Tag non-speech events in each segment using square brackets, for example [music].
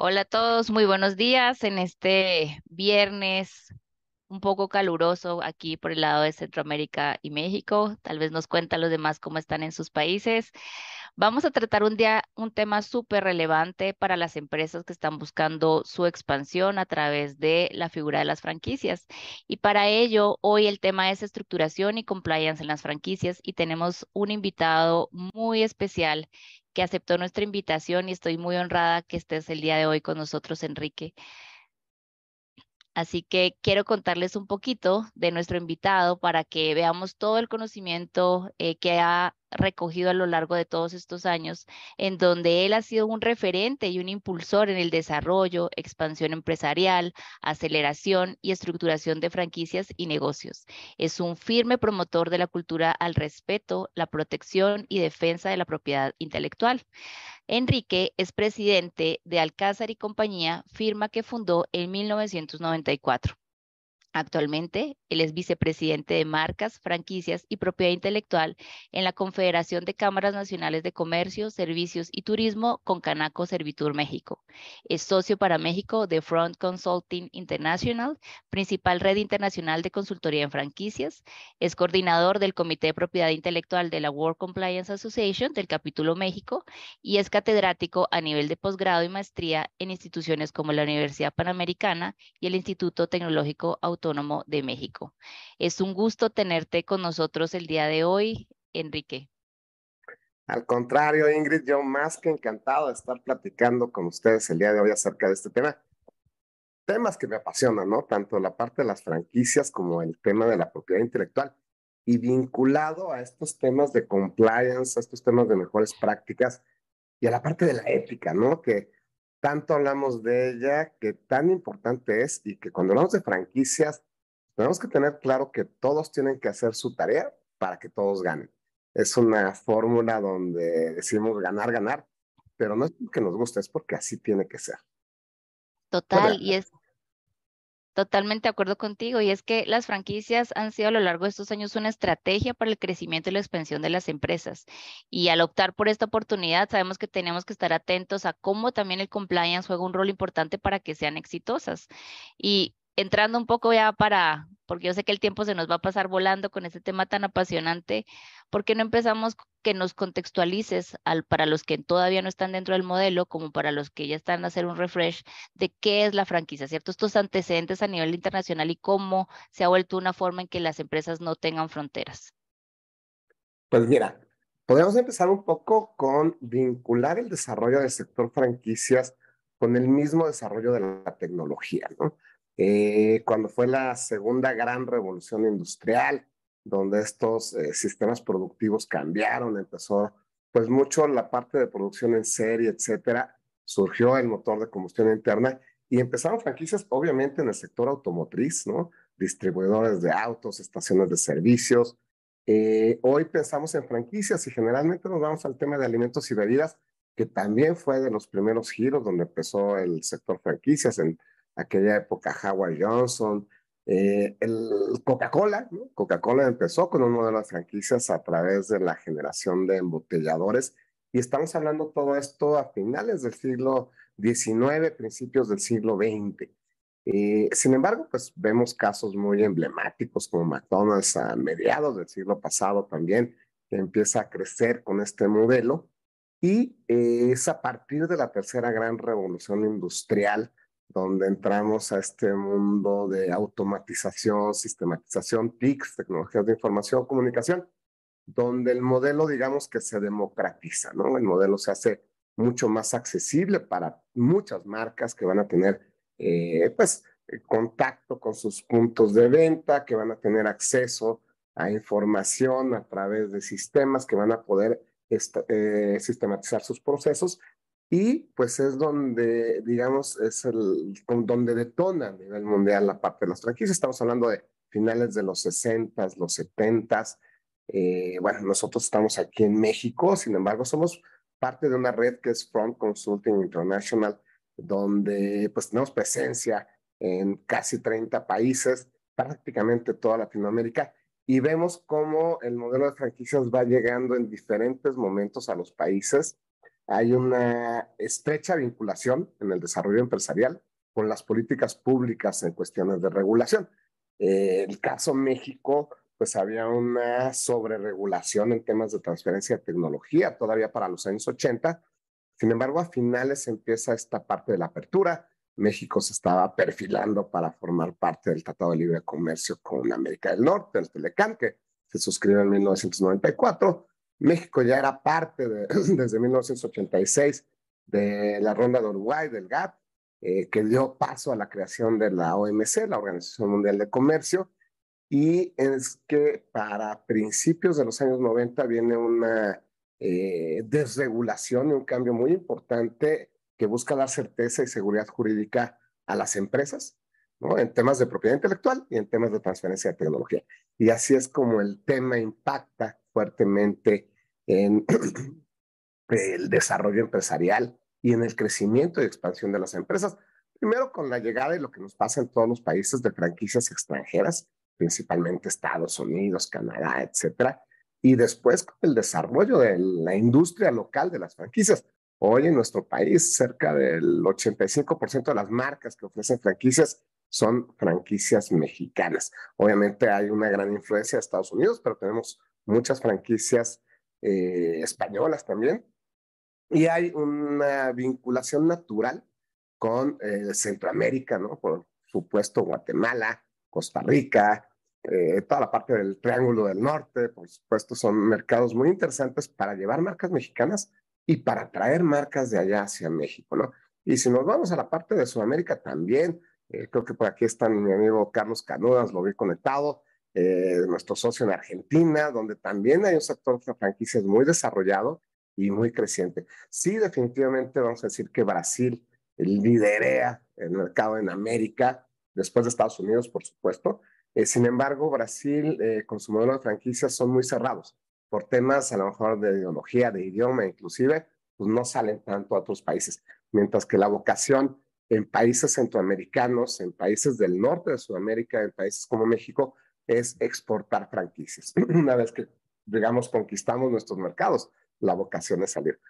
Hola a todos, muy buenos días en este viernes un poco caluroso aquí por el lado de Centroamérica y México. Tal vez nos cuentan los demás cómo están en sus países. Vamos a tratar un día un tema súper relevante para las empresas que están buscando su expansión a través de la figura de las franquicias. Y para ello, hoy el tema es estructuración y compliance en las franquicias y tenemos un invitado muy especial que aceptó nuestra invitación y estoy muy honrada que estés el día de hoy con nosotros, Enrique. Así que quiero contarles un poquito de nuestro invitado para que veamos todo el conocimiento eh, que ha recogido a lo largo de todos estos años, en donde él ha sido un referente y un impulsor en el desarrollo, expansión empresarial, aceleración y estructuración de franquicias y negocios. Es un firme promotor de la cultura al respeto, la protección y defensa de la propiedad intelectual. Enrique es presidente de Alcázar y Compañía, firma que fundó en 1994. Actualmente, él es vicepresidente de marcas, franquicias y propiedad intelectual en la Confederación de Cámaras Nacionales de Comercio, Servicios y Turismo con Canaco Servitur México. Es socio para México de Front Consulting International, principal red internacional de consultoría en franquicias. Es coordinador del Comité de Propiedad Intelectual de la World Compliance Association del capítulo México y es catedrático a nivel de posgrado y maestría en instituciones como la Universidad Panamericana y el Instituto Tecnológico Autónomo Autónomo de México. Es un gusto tenerte con nosotros el día de hoy, Enrique. Al contrario, Ingrid, yo más que encantado de estar platicando con ustedes el día de hoy acerca de este tema. Temas que me apasionan, ¿no? Tanto la parte de las franquicias como el tema de la propiedad intelectual y vinculado a estos temas de compliance, a estos temas de mejores prácticas y a la parte de la ética, ¿no? Que tanto hablamos de ella, que tan importante es y que cuando hablamos de franquicias, tenemos que tener claro que todos tienen que hacer su tarea para que todos ganen. Es una fórmula donde decimos ganar, ganar, pero no es porque nos guste, es porque así tiene que ser. Total, y es Totalmente de acuerdo contigo. Y es que las franquicias han sido a lo largo de estos años una estrategia para el crecimiento y la expansión de las empresas. Y al optar por esta oportunidad, sabemos que tenemos que estar atentos a cómo también el compliance juega un rol importante para que sean exitosas. Y entrando un poco ya para, porque yo sé que el tiempo se nos va a pasar volando con este tema tan apasionante, ¿por qué no empezamos que nos contextualices al, para los que todavía no están dentro del modelo, como para los que ya están a hacer un refresh de qué es la franquicia, ¿cierto? Estos antecedentes a nivel internacional y cómo se ha vuelto una forma en que las empresas no tengan fronteras. Pues mira, podemos empezar un poco con vincular el desarrollo del sector franquicias con el mismo desarrollo de la tecnología, ¿no? Eh, cuando fue la segunda gran revolución industrial, donde estos eh, sistemas productivos cambiaron, empezó pues mucho la parte de producción en serie, etcétera, surgió el motor de combustión interna y empezaron franquicias obviamente en el sector automotriz, ¿no? Distribuidores de autos, estaciones de servicios. Eh, hoy pensamos en franquicias y generalmente nos vamos al tema de alimentos y bebidas, que también fue de los primeros giros donde empezó el sector franquicias en aquella época Howard Johnson, eh, el Coca-Cola, ¿no? Coca-Cola empezó con un modelo de franquicias a través de la generación de embotelladores y estamos hablando todo esto a finales del siglo XIX, principios del siglo XX. Eh, sin embargo, pues vemos casos muy emblemáticos como McDonald's a mediados del siglo pasado también, que empieza a crecer con este modelo. Y eh, es a partir de la tercera gran revolución industrial donde entramos a este mundo de automatización, sistematización, TICs, tecnologías de información, comunicación, donde el modelo, digamos que se democratiza, ¿no? El modelo se hace mucho más accesible para muchas marcas que van a tener, eh, pues, contacto con sus puntos de venta, que van a tener acceso a información a través de sistemas que van a poder eh, sistematizar sus procesos y pues es donde, digamos, es el, donde detona a nivel mundial la parte de las franquicias. Estamos hablando de finales de los 60, los 70. Eh, bueno, nosotros estamos aquí en México, sin embargo, somos parte de una red que es Front Consulting International, donde pues tenemos presencia en casi 30 países, prácticamente toda Latinoamérica, y vemos cómo el modelo de franquicias va llegando en diferentes momentos a los países hay una estrecha vinculación en el desarrollo empresarial con las políticas públicas en cuestiones de regulación. Eh, el caso México, pues había una sobreregulación en temas de transferencia de tecnología todavía para los años 80. Sin embargo, a finales empieza esta parte de la apertura. México se estaba perfilando para formar parte del Tratado de Libre Comercio con América del Norte, el Telecán, que se suscribió en 1994. México ya era parte de, [laughs] desde 1986 de la ronda de Uruguay, del GATT, eh, que dio paso a la creación de la OMC, la Organización Mundial de Comercio, y es que para principios de los años 90 viene una eh, desregulación y un cambio muy importante que busca dar certeza y seguridad jurídica a las empresas, ¿no? En temas de propiedad intelectual y en temas de transferencia de tecnología. Y así es como el tema impacta fuertemente en [clears throat] el desarrollo empresarial y en el crecimiento y expansión de las empresas. Primero con la llegada y lo que nos pasa en todos los países de franquicias extranjeras, principalmente Estados Unidos, Canadá, etcétera, y después con el desarrollo de la industria local de las franquicias. Hoy en nuestro país, cerca del 85% de las marcas que ofrecen franquicias son franquicias mexicanas. Obviamente hay una gran influencia de Estados Unidos, pero tenemos muchas franquicias eh, españolas también. Y hay una vinculación natural con eh, Centroamérica, ¿no? Por supuesto, Guatemala, Costa Rica, eh, toda la parte del Triángulo del Norte, por supuesto, son mercados muy interesantes para llevar marcas mexicanas y para traer marcas de allá hacia México, ¿no? Y si nos vamos a la parte de Sudamérica también, creo que por aquí está mi amigo Carlos Canudas, lo vi conectado, eh, nuestro socio en Argentina, donde también hay un sector de franquicias muy desarrollado y muy creciente. Sí, definitivamente vamos a decir que Brasil liderea el mercado en América, después de Estados Unidos, por supuesto. Eh, sin embargo, Brasil, eh, con su modelo de franquicias, son muy cerrados por temas a lo mejor de ideología, de idioma inclusive, pues no salen tanto a otros países. Mientras que la vocación en países centroamericanos, en países del norte de Sudamérica, en países como México, es exportar franquicias. [clears throat] Una vez que, digamos, conquistamos nuestros mercados, la vocación es salir.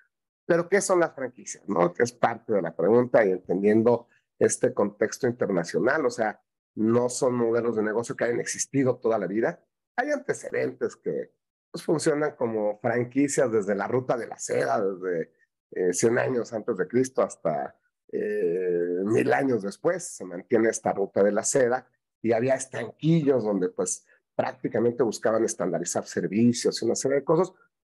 Pero, ¿qué son las franquicias? ¿no? Que es parte de la pregunta y entendiendo este contexto internacional, o sea, no son modelos de negocio que hayan existido toda la vida. Hay antecedentes que pues, funcionan como franquicias desde la ruta de la seda, desde 100 eh, años antes de Cristo hasta eh, mil años después. Se mantiene esta ruta de la seda y había estanquillos donde pues prácticamente buscaban estandarizar servicios y una serie de cosas,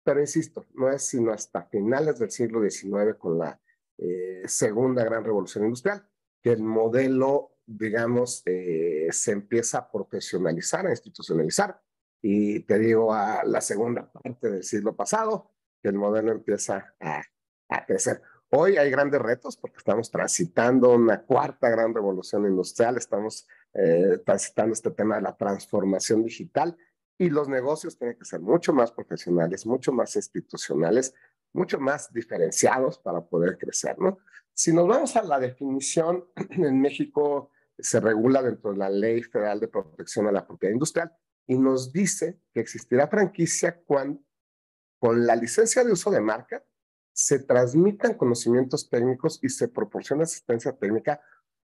pero insisto, no es sino hasta finales del siglo XIX con la eh, segunda gran revolución industrial que el modelo, digamos, eh, se empieza a profesionalizar, a institucionalizar. Y te digo, a la segunda parte del siglo pasado, que el modelo empieza a, a crecer. Hoy hay grandes retos porque estamos transitando una cuarta gran revolución industrial, estamos eh, transitando este tema de la transformación digital y los negocios tienen que ser mucho más profesionales, mucho más institucionales, mucho más diferenciados para poder crecer, ¿no? Si nos vamos a la definición, [clears throat] en México se regula dentro de la Ley Federal de Protección a la Propiedad Industrial y nos dice que existirá franquicia cuando, con la licencia de uso de marca, se transmitan conocimientos técnicos y se proporciona asistencia técnica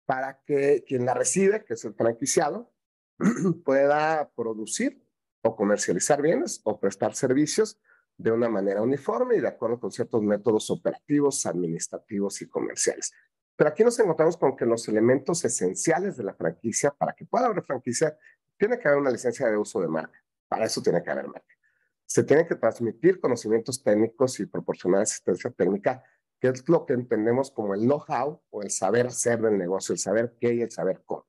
para que quien la recibe, que es el franquiciado, [clears throat] pueda producir o comercializar bienes o prestar servicios de una manera uniforme y de acuerdo con ciertos métodos operativos, administrativos y comerciales. Pero aquí nos encontramos con que los elementos esenciales de la franquicia, para que pueda haber franquicia, tiene que haber una licencia de uso de marca. Para eso tiene que haber marca se tienen que transmitir conocimientos técnicos y proporcionar asistencia técnica, que es lo que entendemos como el know-how o el saber hacer del negocio, el saber qué y el saber cómo.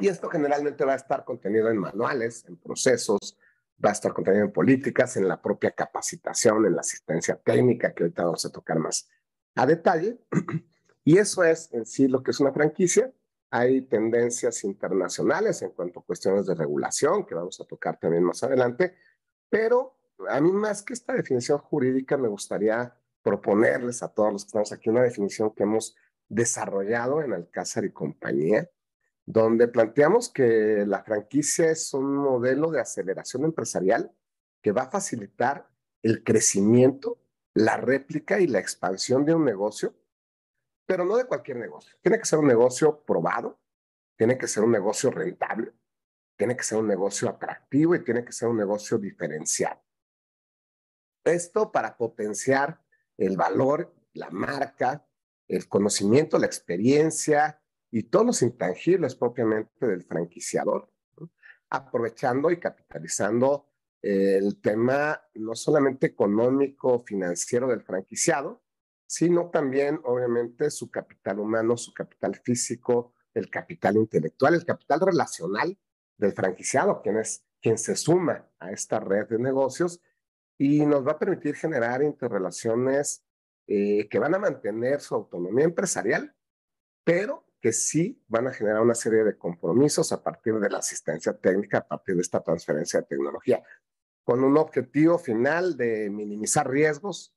Y esto generalmente va a estar contenido en manuales, en procesos, va a estar contenido en políticas, en la propia capacitación, en la asistencia técnica, que ahorita vamos a tocar más a detalle. [clears throat] Y eso es en sí lo que es una franquicia. Hay tendencias internacionales en cuanto a cuestiones de regulación, que vamos a tocar también más adelante, pero a mí más que esta definición jurídica me gustaría proponerles a todos los que estamos aquí una definición que hemos desarrollado en Alcázar y compañía, donde planteamos que la franquicia es un modelo de aceleración empresarial que va a facilitar el crecimiento la réplica y la expansión de un negocio, pero no de cualquier negocio. Tiene que ser un negocio probado, tiene que ser un negocio rentable, tiene que ser un negocio atractivo y tiene que ser un negocio diferenciado. Esto para potenciar el valor, la marca, el conocimiento, la experiencia y todos los intangibles propiamente del franquiciador, aprovechando y capitalizando el tema no solamente económico, financiero del franquiciado, sino también, obviamente, su capital humano, su capital físico, el capital intelectual, el capital relacional del franquiciado, quien es quien se suma a esta red de negocios y nos va a permitir generar interrelaciones eh, que van a mantener su autonomía empresarial, pero que sí van a generar una serie de compromisos a partir de la asistencia técnica, a partir de esta transferencia de tecnología con un objetivo final de minimizar riesgos,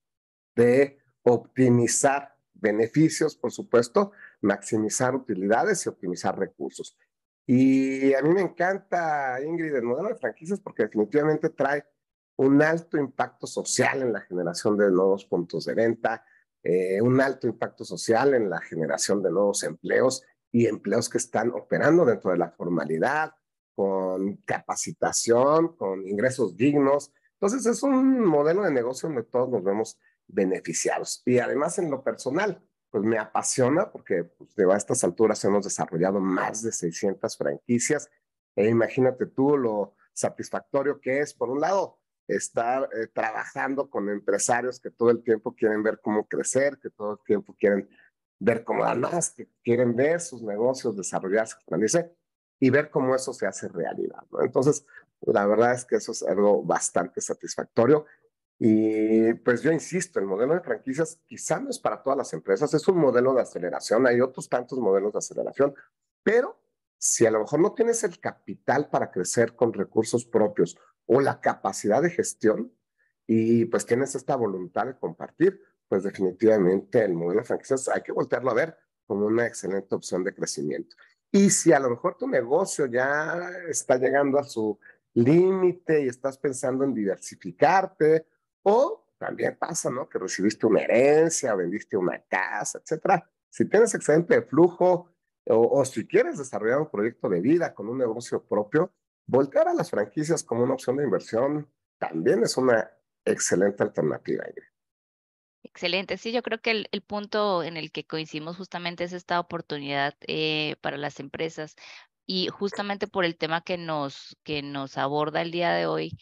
de optimizar beneficios, por supuesto, maximizar utilidades y optimizar recursos. Y a mí me encanta, Ingrid, el modelo de franquicias porque definitivamente trae un alto impacto social en la generación de nuevos puntos de venta, eh, un alto impacto social en la generación de nuevos empleos y empleos que están operando dentro de la formalidad, con capacitación, con ingresos dignos. Entonces es un modelo de negocio donde todos nos vemos beneficiados. Y además en lo personal, pues me apasiona porque pues, a estas alturas hemos desarrollado más de 600 franquicias. E imagínate tú lo satisfactorio que es, por un lado, estar eh, trabajando con empresarios que todo el tiempo quieren ver cómo crecer, que todo el tiempo quieren ver cómo dar más, que quieren ver sus negocios desarrollarse, y ver cómo eso se hace realidad. Entonces, la verdad es que eso es algo bastante satisfactorio. Y pues yo insisto, el modelo de franquicias quizá no es para todas las empresas, es un modelo de aceleración, hay otros tantos modelos de aceleración, pero si a lo mejor no tienes el capital para crecer con recursos propios o la capacidad de gestión y pues tienes esta voluntad de compartir, pues definitivamente el modelo de franquicias hay que voltearlo a ver como una excelente opción de crecimiento. Y si a lo mejor tu negocio ya está llegando a su límite y estás pensando en diversificarte, o también pasa, ¿no? Que recibiste una herencia, vendiste una casa, etcétera. Si tienes excedente flujo o, o, si quieres desarrollar un proyecto de vida con un negocio propio, voltear a las franquicias como una opción de inversión también es una excelente alternativa. Excelente. Sí, yo creo que el, el, punto en el que coincidimos justamente es esta oportunidad eh, para las empresas y justamente por el tema que nos, que nos aborda el día de hoy,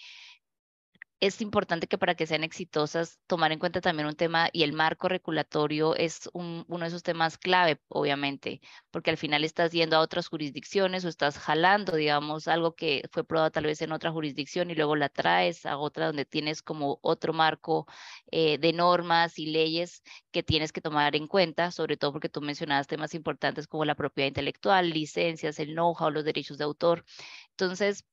es importante que para que sean exitosas tomar en cuenta también un tema y el marco regulatorio es un, uno de esos temas clave, obviamente, porque al final estás yendo a otras jurisdicciones o estás jalando, digamos, algo que fue probado tal vez en otra jurisdicción y luego la traes a otra donde tienes como otro marco eh, de normas y leyes que tienes que tomar en cuenta, sobre todo porque tú mencionabas temas importantes como la propiedad intelectual, licencias, el know-how, los derechos de autor. Entonces,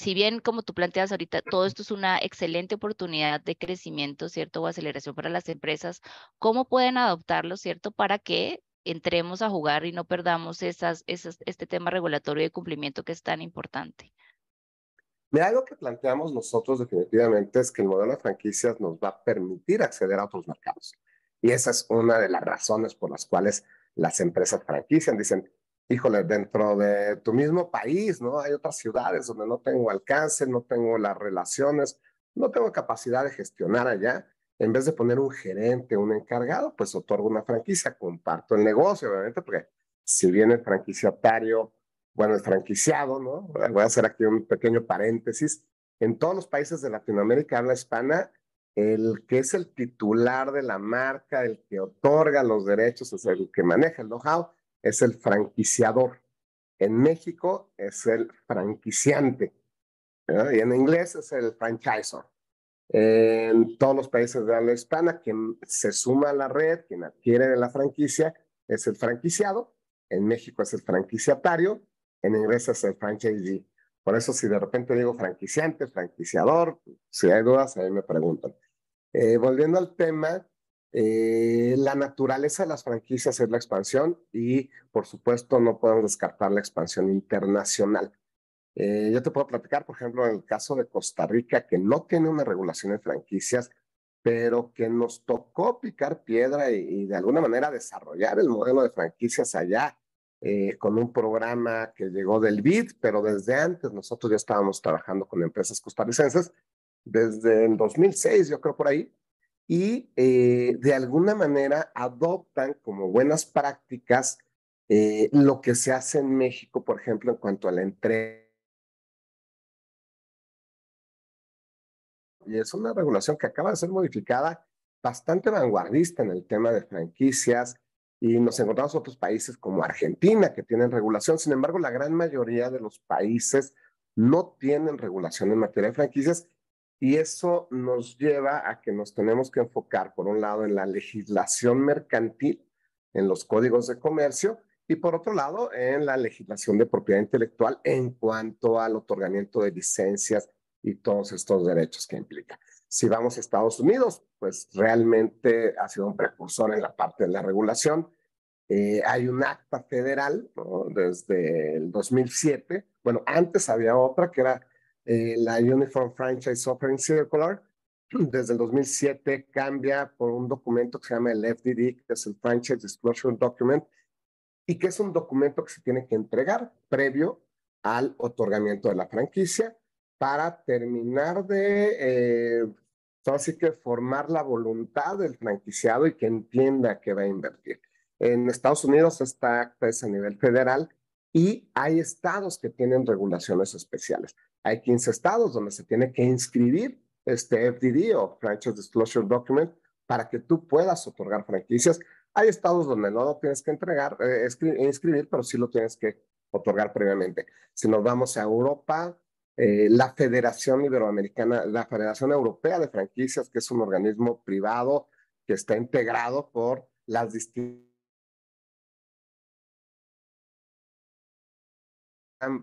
si bien como tú planteas ahorita, todo esto es una excelente oportunidad de crecimiento, ¿cierto? O aceleración para las empresas, ¿cómo pueden adoptarlo, ¿cierto? Para que entremos a jugar y no perdamos esas, esas, este tema regulatorio de cumplimiento que es tan importante. Mira, algo que planteamos nosotros definitivamente es que el modelo de franquicias nos va a permitir acceder a otros mercados. Y esa es una de las razones por las cuales las empresas franquician. Dicen, híjole, dentro de tu mismo país, ¿no? Hay otras ciudades donde no tengo alcance, no tengo las relaciones, no tengo capacidad de gestionar allá. En vez de poner un gerente, un encargado, pues otorgo una franquicia, comparto el negocio, obviamente, porque si viene el franquiciatario, bueno, el franquiciado, ¿no? Voy a hacer aquí un pequeño paréntesis. En todos los países de Latinoamérica habla hispana, el que es el titular de la marca, el que otorga los derechos, es el que maneja el know-how, es el franquiciador. En México es el franquiciante. Y en inglés es el franchisor. En todos los países de habla hispana, quien se suma a la red, quien adquiere la franquicia, es el franquiciado. En México es el franquiciatario. En inglés es el franchisee. Por eso, si de repente digo franquiciante, franquiciador, si hay dudas, ahí me preguntan. Eh, volviendo al tema, eh, la naturaleza de las franquicias es la expansión y, por supuesto, no podemos descartar la expansión internacional. Eh, yo te puedo platicar, por ejemplo, en el caso de Costa Rica, que no tiene una regulación de franquicias, pero que nos tocó picar piedra y, de alguna manera desarrollar el modelo de franquicias allá eh, con un programa que llegó del BID, pero desde antes nosotros ya estábamos trabajando con empresas costarricenses, desde el 2006 yo creo por ahí, y eh, de alguna manera adoptan como buenas prácticas eh, lo que se hace en México, por ejemplo, en cuanto a la entrega y es una regulación que acaba de ser modificada bastante vanguardista en el tema de franquicias y nos encontramos otros países como Argentina que tienen regulación. Sin embargo, la gran mayoría de los países no tienen regulación en materia de franquicias y eso nos lleva a que nos tenemos que enfocar, por un lado, en la legislación mercantil, en los códigos de comercio, y por otro lado, en la legislación de propiedad intelectual en cuanto al otorgamiento de licencias y todos estos derechos que implica. Si vamos a Estados Unidos, pues realmente ha sido un precursor en la parte de la regulación. Eh, hay un acta federal desde el 2007. Bueno, antes había otra que era eh, la Uniform Franchise Offering Circular. [clears throat] Desde el 2007 cambia por un documento que se llama el FDD, que es el Franchise Disclosure Document, y que es un documento que se tiene que entregar previo al otorgamiento de la franquicia para terminar de, eh, así que formar la voluntad del franquiciado y que entienda que va a invertir. En Estados Unidos esta acta es a nivel federal y hay estados que tienen regulaciones especiales. Hay 15 estados donde se tiene que inscribir este FDD o Franchise Disclosure Document para que tú puedas otorgar franquicias. Hay estados donde no lo tienes que entregar, eh, inscribir, pero sí lo tienes que otorgar previamente. Si nos vamos a Europa, eh, la Federación Iberoamericana, la Federación Europea de Franquicias, que es un organismo privado que está integrado por las distintas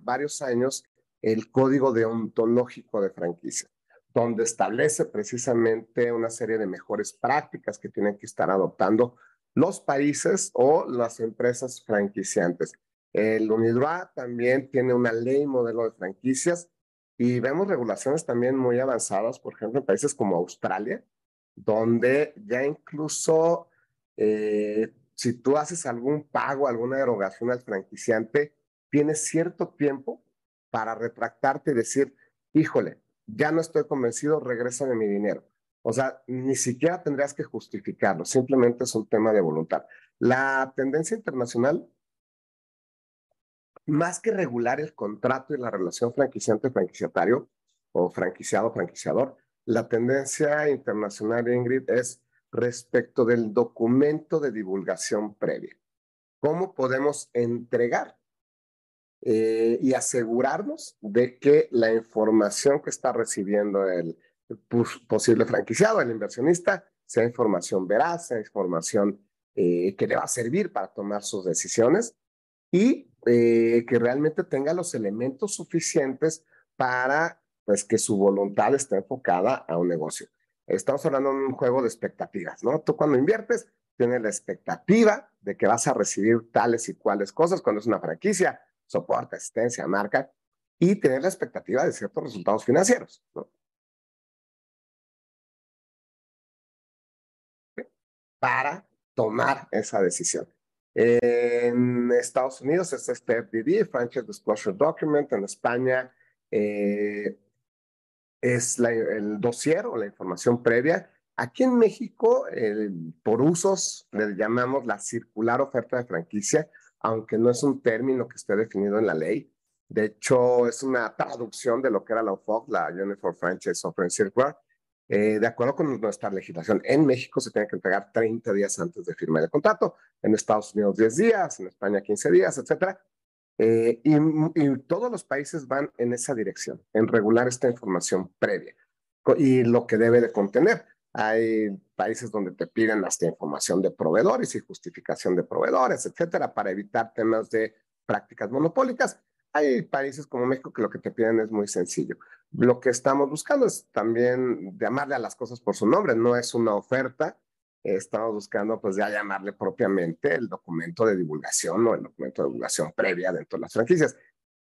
varios años el código deontológico de franquicia, donde establece precisamente una serie de mejores prácticas que tienen que estar adoptando los países o las empresas franquiciantes. El UNIDROIT también tiene una ley modelo de franquicias y vemos regulaciones también muy avanzadas, por ejemplo, en países como Australia, donde ya incluso eh, si tú haces algún pago, alguna derogación al franquiciante, tienes cierto tiempo para retractarte y decir, híjole, ya no estoy convencido, regrésame mi dinero. O sea, ni siquiera tendrías que justificarlo, simplemente es un tema de voluntad. La tendencia internacional más que regular el contrato y la relación franquiciante-franquiciatario o franquiciado-franquiciador, la tendencia internacional, Ingrid, es respecto del documento de divulgación previa. ¿Cómo podemos entregar eh, y asegurarnos de que la información que está recibiendo el posible franquiciado, el inversionista, sea información veraz, sea información eh, que le va a servir para tomar sus decisiones y eh, que realmente tenga los elementos suficientes para pues, que su voluntad esté enfocada a un negocio. Estamos hablando de un juego de expectativas, ¿no? Tú cuando inviertes tienes la expectativa de que vas a recibir tales y cuales cosas cuando es una franquicia, soporte, asistencia, marca, y tener la expectativa de ciertos resultados financieros, ¿no? Para tomar esa decisión. En Estados Unidos es este FDD, Franchise Disclosure Document. En España eh, es el dossier o la información previa. Aquí en México, por usos, le llamamos la circular oferta de franquicia, aunque no es un término que esté definido en la ley. De hecho, es una traducción de lo que era la UFOC, la Uniform Franchise Offering Circular, eh, de acuerdo con nuestra legislación, en México se tiene que entregar 30 días antes de firmar el contrato, en Estados Unidos 10 días, en España 15 días, etcétera. Eh, y, y, todos los países van en esa dirección, en regular esta información previa y lo que debe de contener. Hay países donde te piden hasta información de proveedores y justificación de proveedores, etcétera, para evitar temas de prácticas monopólicas. Hay países como México que lo que te piden es muy sencillo. Lo que estamos buscando es también llamarle a las cosas por su nombre, no es una oferta. Estamos buscando pues ya llamarle propiamente el documento de divulgación o el documento de divulgación previa dentro de las franquicias.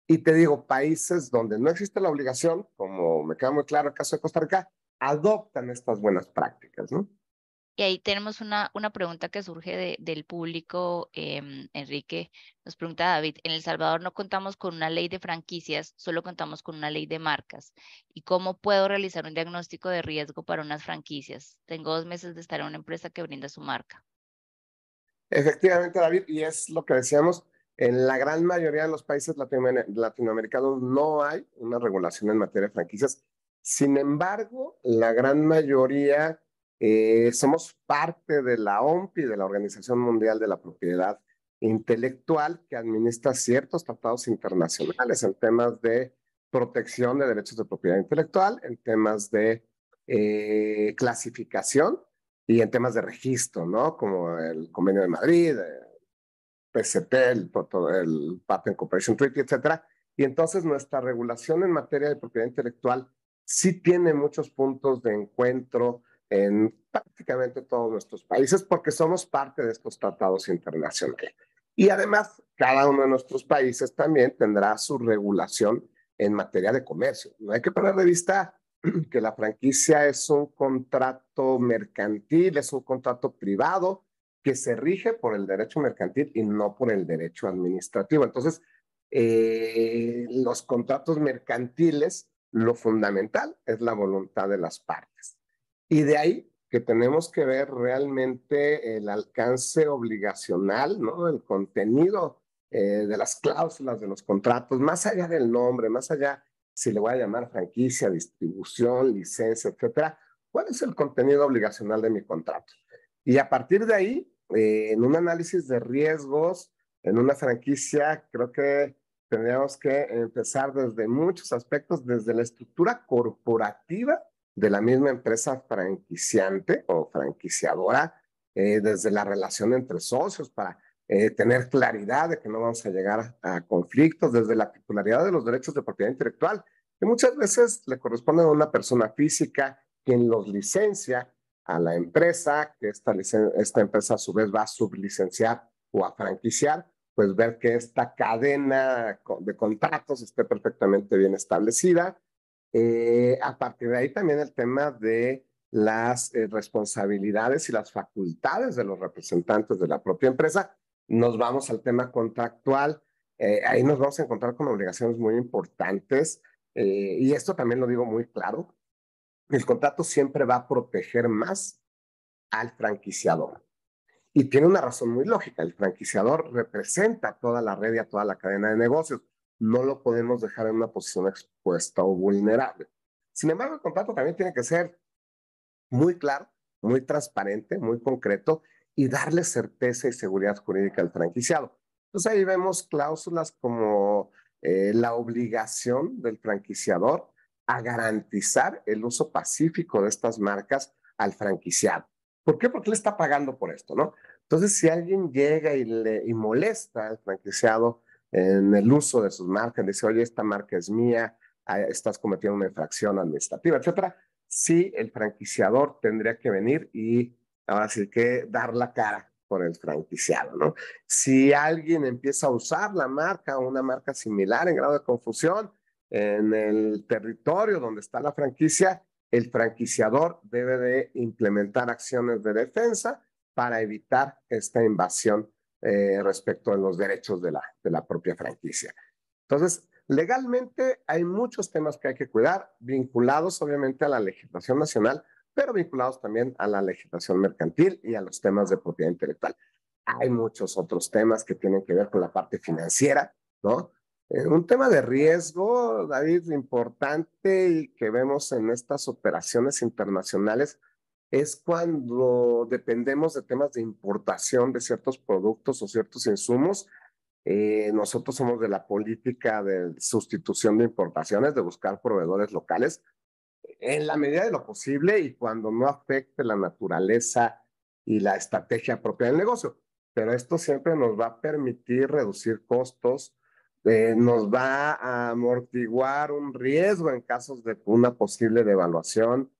Y te digo, países donde no existe la obligación, como me queda muy claro el caso de Costa Rica, adoptan estas buenas prácticas, ¿no? Y ahí tenemos una, una pregunta que surge de, del público, eh, Enrique. Nos pregunta David, en El Salvador no contamos con una ley de franquicias, solo contamos con una ley de marcas. ¿Y cómo puedo realizar un diagnóstico de riesgo para unas franquicias? Tengo dos meses de estar en una empresa que brinda su marca. Efectivamente, David, y es lo que decíamos, en la gran mayoría de los países latinoamericanos no hay una regulación en materia de franquicias. Sin embargo, la gran mayoría eh, somos parte de la OMPI, de la Organización Mundial de la Propiedad Intelectual, que administra ciertos tratados internacionales en temas de protección de derechos de propiedad intelectual, en temas de eh, clasificación y en temas de registro, ¿no? Como el Convenio de Madrid, eh, PCT, el, el Patent Cooperation Treaty, etcétera. Y entonces nuestra regulación en materia de propiedad intelectual sí tiene muchos puntos de encuentro, en prácticamente todos nuestros países porque somos parte de estos tratados internacionales. Y además, cada uno de nuestros países también tendrá su regulación en materia de comercio. No hay que perder de vista [clears throat] que la franquicia es un contrato mercantil, es un contrato privado que se rige por el derecho mercantil y no por el derecho administrativo. Entonces, eh, los contratos mercantiles, lo fundamental es la voluntad de las partes. Y de ahí que tenemos que ver realmente el alcance obligacional, ¿no? El contenido eh, de las cláusulas de los contratos, más allá del nombre, más allá si le voy a llamar franquicia, distribución, licencia, etcétera, ¿cuál es el contenido obligacional de mi contrato? Y a partir de ahí, eh, en un análisis de riesgos, en una franquicia, creo que tendríamos que empezar desde muchos aspectos, desde la estructura corporativa de la misma empresa franquiciante o franquiciadora, eh, desde la relación entre socios para eh, tener claridad de que no vamos a llegar a, conflictos, desde la titularidad de los derechos de propiedad intelectual, que muchas veces le corresponde a una persona física quien los licencia a la empresa, que esta, esta empresa a su vez va a sublicenciar o a franquiciar, pues ver que esta cadena de contratos esté perfectamente bien establecida, eh, a partir de ahí también el tema de las eh, responsabilidades y las facultades de los representantes de la propia empresa. Nos vamos al tema contractual. Eh, ahí nos vamos a encontrar con obligaciones muy importantes. y esto también lo digo muy claro. El contrato siempre va a proteger más al franquiciador. Y tiene una razón muy lógica. El franquiciador representa toda la red y a toda la cadena de negocios no lo podemos dejar en una posición expuesta o vulnerable. Sin embargo, el contrato también tiene que ser muy claro, muy transparente, muy concreto y darle certeza y seguridad jurídica al franquiciado. Entonces ahí vemos cláusulas como eh, la obligación del franquiciador a garantizar el uso pacífico de estas marcas al franquiciado. ¿Por qué? Porque le está pagando por esto, ¿no? Entonces, si alguien llega y, le, molesta al franquiciado en el uso de sus marcas, dice, oye, esta marca es mía, ah, estás cometiendo una infracción administrativa, etcétera, sí el franquiciador tendría que venir y ahora sí que dar la cara por el franquiciado, ¿no? Si alguien empieza a usar la marca o una marca similar en grado de confusión en el territorio donde está la franquicia, el franquiciador debe de implementar acciones de defensa para evitar esta invasión eh, respecto a los derechos de la, de la propia franquicia. Entonces, legalmente hay muchos temas que hay que cuidar, vinculados obviamente a la legislación nacional, pero vinculados también a la legislación mercantil y a los temas de propiedad intelectual. Hay muchos otros temas que tienen que ver con la parte financiera, ¿no? Eh, un tema de riesgo, David, importante y que vemos en estas operaciones internacionales es cuando dependemos de temas de importación de ciertos productos o ciertos insumos. Eh, nosotros somos de la política de sustitución de importaciones, de buscar proveedores locales en la medida de lo posible y cuando no afecte la naturaleza y la estrategia propia del negocio. Pero esto siempre nos va a permitir reducir costos, eh, nos va a amortiguar un riesgo en casos de una posible devaluación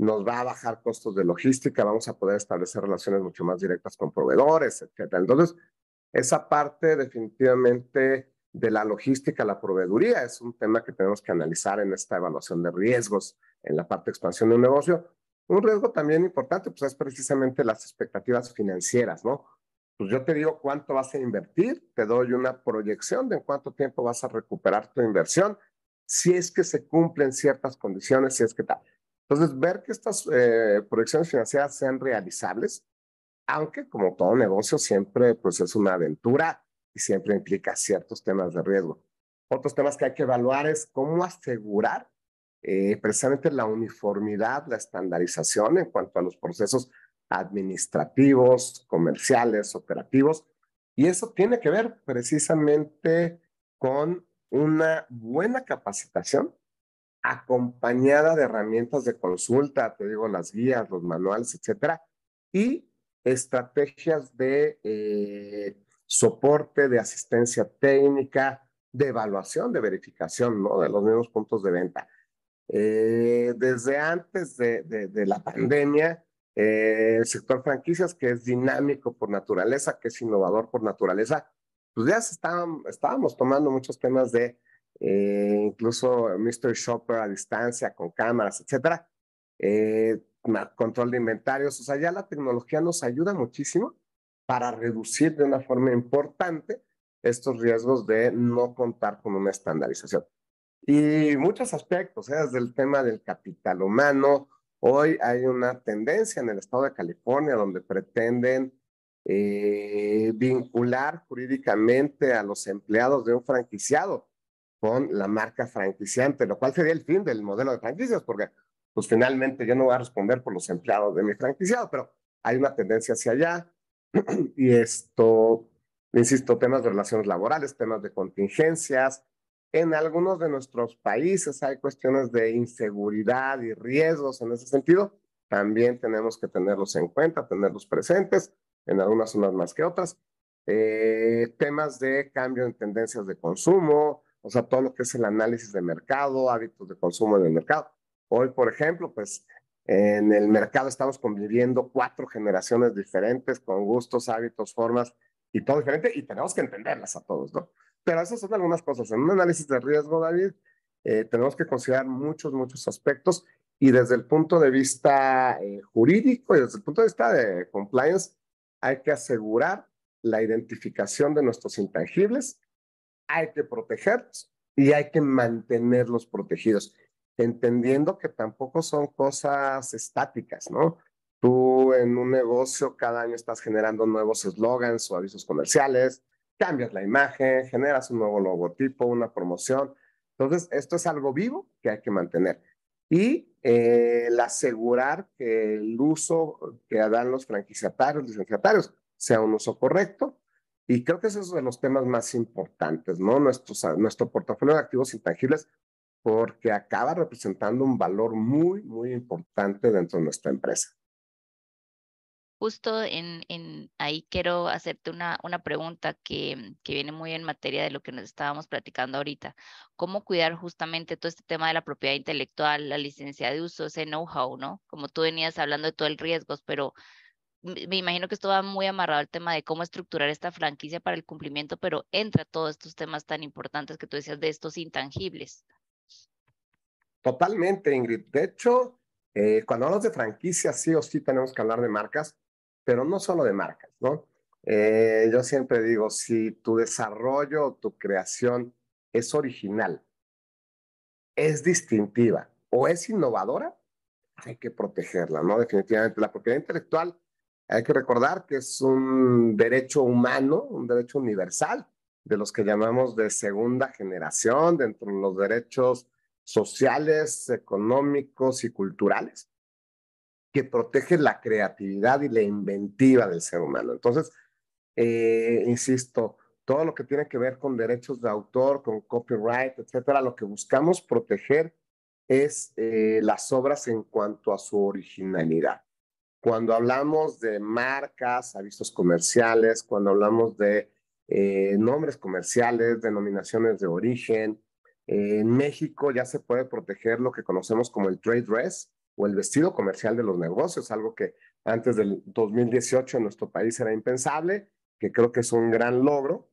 nos va a bajar costos de logística, vamos a poder establecer relaciones mucho más directas con proveedores, etc. Entonces, esa parte definitivamente de la logística, la proveeduría, es un tema que tenemos que analizar en esta evaluación de riesgos en la parte de expansión de un negocio. Un riesgo también importante, pues es precisamente las expectativas financieras, ¿no? Pues yo te digo cuánto vas a invertir, te doy una proyección de en cuánto tiempo vas a recuperar tu inversión, si es que se cumplen ciertas condiciones, si es que tal. Entonces, ver que estas eh, proyecciones financieras sean realizables, aunque como todo negocio siempre pues es una aventura y siempre implica ciertos temas de riesgo. Otros temas que hay que evaluar es cómo asegurar eh, precisamente la uniformidad, la estandarización en cuanto a los procesos administrativos, comerciales, operativos. Y eso tiene que ver precisamente con una buena capacitación acompañada de herramientas de consulta, te digo, las guías, los manuales, etcétera, y estrategias de eh, soporte, de asistencia técnica, de evaluación, de verificación, ¿no? De los mismos puntos de venta. Eh, desde antes de, de, la pandemia, eh, el sector franquicias, que es dinámico por naturaleza, que es innovador por naturaleza, pues ya estábamos tomando muchos temas de eh, incluso Mystery Shopper a distancia, con cámaras, etcétera, control de inventarios, o sea, ya la tecnología nos ayuda muchísimo para reducir de una forma importante estos riesgos de no contar con una estandarización. Y muchos aspectos, ¿eh? desde el tema del capital humano. Hoy hay una tendencia en el estado de California donde pretenden eh, vincular jurídicamente a los empleados de un franquiciado con la marca franquiciante, lo cual sería el fin del modelo de franquicias, porque pues finalmente yo no voy a responder por los empleados de mi franquiciado, pero hay una tendencia hacia allá. [clears throat] y esto, insisto, temas de relaciones laborales, temas de contingencias. En algunos de nuestros países hay cuestiones de inseguridad y riesgos en ese sentido. También tenemos que tenerlos en cuenta, tenerlos presentes, en algunas zonas más que otras. Eh, temas de cambio en tendencias de consumo, o sea, todo lo que es el análisis de mercado, hábitos de consumo en el mercado. Hoy, por ejemplo, pues en el mercado estamos conviviendo cuatro generaciones diferentes con gustos, hábitos, formas y todo diferente y tenemos que entenderlas a todos, ¿no? Pero esas son algunas cosas. En un análisis de riesgo, David, eh, tenemos que considerar muchos, muchos aspectos y desde el punto de vista eh, jurídico y desde el punto de vista de compliance, hay que asegurar la identificación de nuestros intangibles, hay que protegerlos y hay que mantenerlos protegidos entendiendo que tampoco son cosas estáticas, ¿no? Tú en un negocio cada año estás generando nuevos eslogans o avisos comerciales, cambias la imagen, generas un nuevo logotipo, una promoción. Entonces, esto es algo vivo que hay que mantener. Y eh, el asegurar que el uso que dan los franquiciatarios, licenciatarios, sea un uso correcto. Y creo que ese es uno de los temas más importantes, ¿no? Nuestro, nuestro portafolio de activos intangibles porque acaba representando un valor muy, muy importante dentro de nuestra empresa. Justo en, en ahí quiero hacerte una, una pregunta que, que viene muy en materia de lo que nos estábamos platicando ahorita. ¿Cómo cuidar justamente todo este tema de la propiedad intelectual, la licencia de uso, ese know-how, ¿no? Como tú venías hablando de todo el riesgos, pero me imagino que esto va muy amarrado al tema de cómo estructurar esta franquicia para el cumplimiento, pero entra todos estos temas tan importantes que tú decías de estos intangibles. Totalmente, Ingrid. De hecho, eh, cuando hablamos de franquicias, sí o sí tenemos que hablar de marcas, pero no solo de marcas, ¿no? Eh, yo siempre digo, si tu desarrollo o tu creación es original, es distintiva o es innovadora, hay que protegerla, ¿no? Definitivamente. La propiedad intelectual, hay que recordar que es un derecho humano, un derecho universal, de los que llamamos de segunda generación, dentro de los derechos sociales, económicos y culturales que protegen la creatividad y la inventiva del ser humano. Entonces, eh, insisto, todo lo que tiene que ver con derechos de autor, con copyright, etcétera, lo que buscamos proteger es eh, las obras en cuanto a su originalidad. Cuando hablamos de marcas, avisos comerciales, cuando hablamos de eh, nombres comerciales, denominaciones de origen, en México ya se puede proteger lo que conocemos como el trade dress o el vestido comercial de los negocios, algo que antes del 2018 en nuestro país era impensable, que creo que es un gran logro.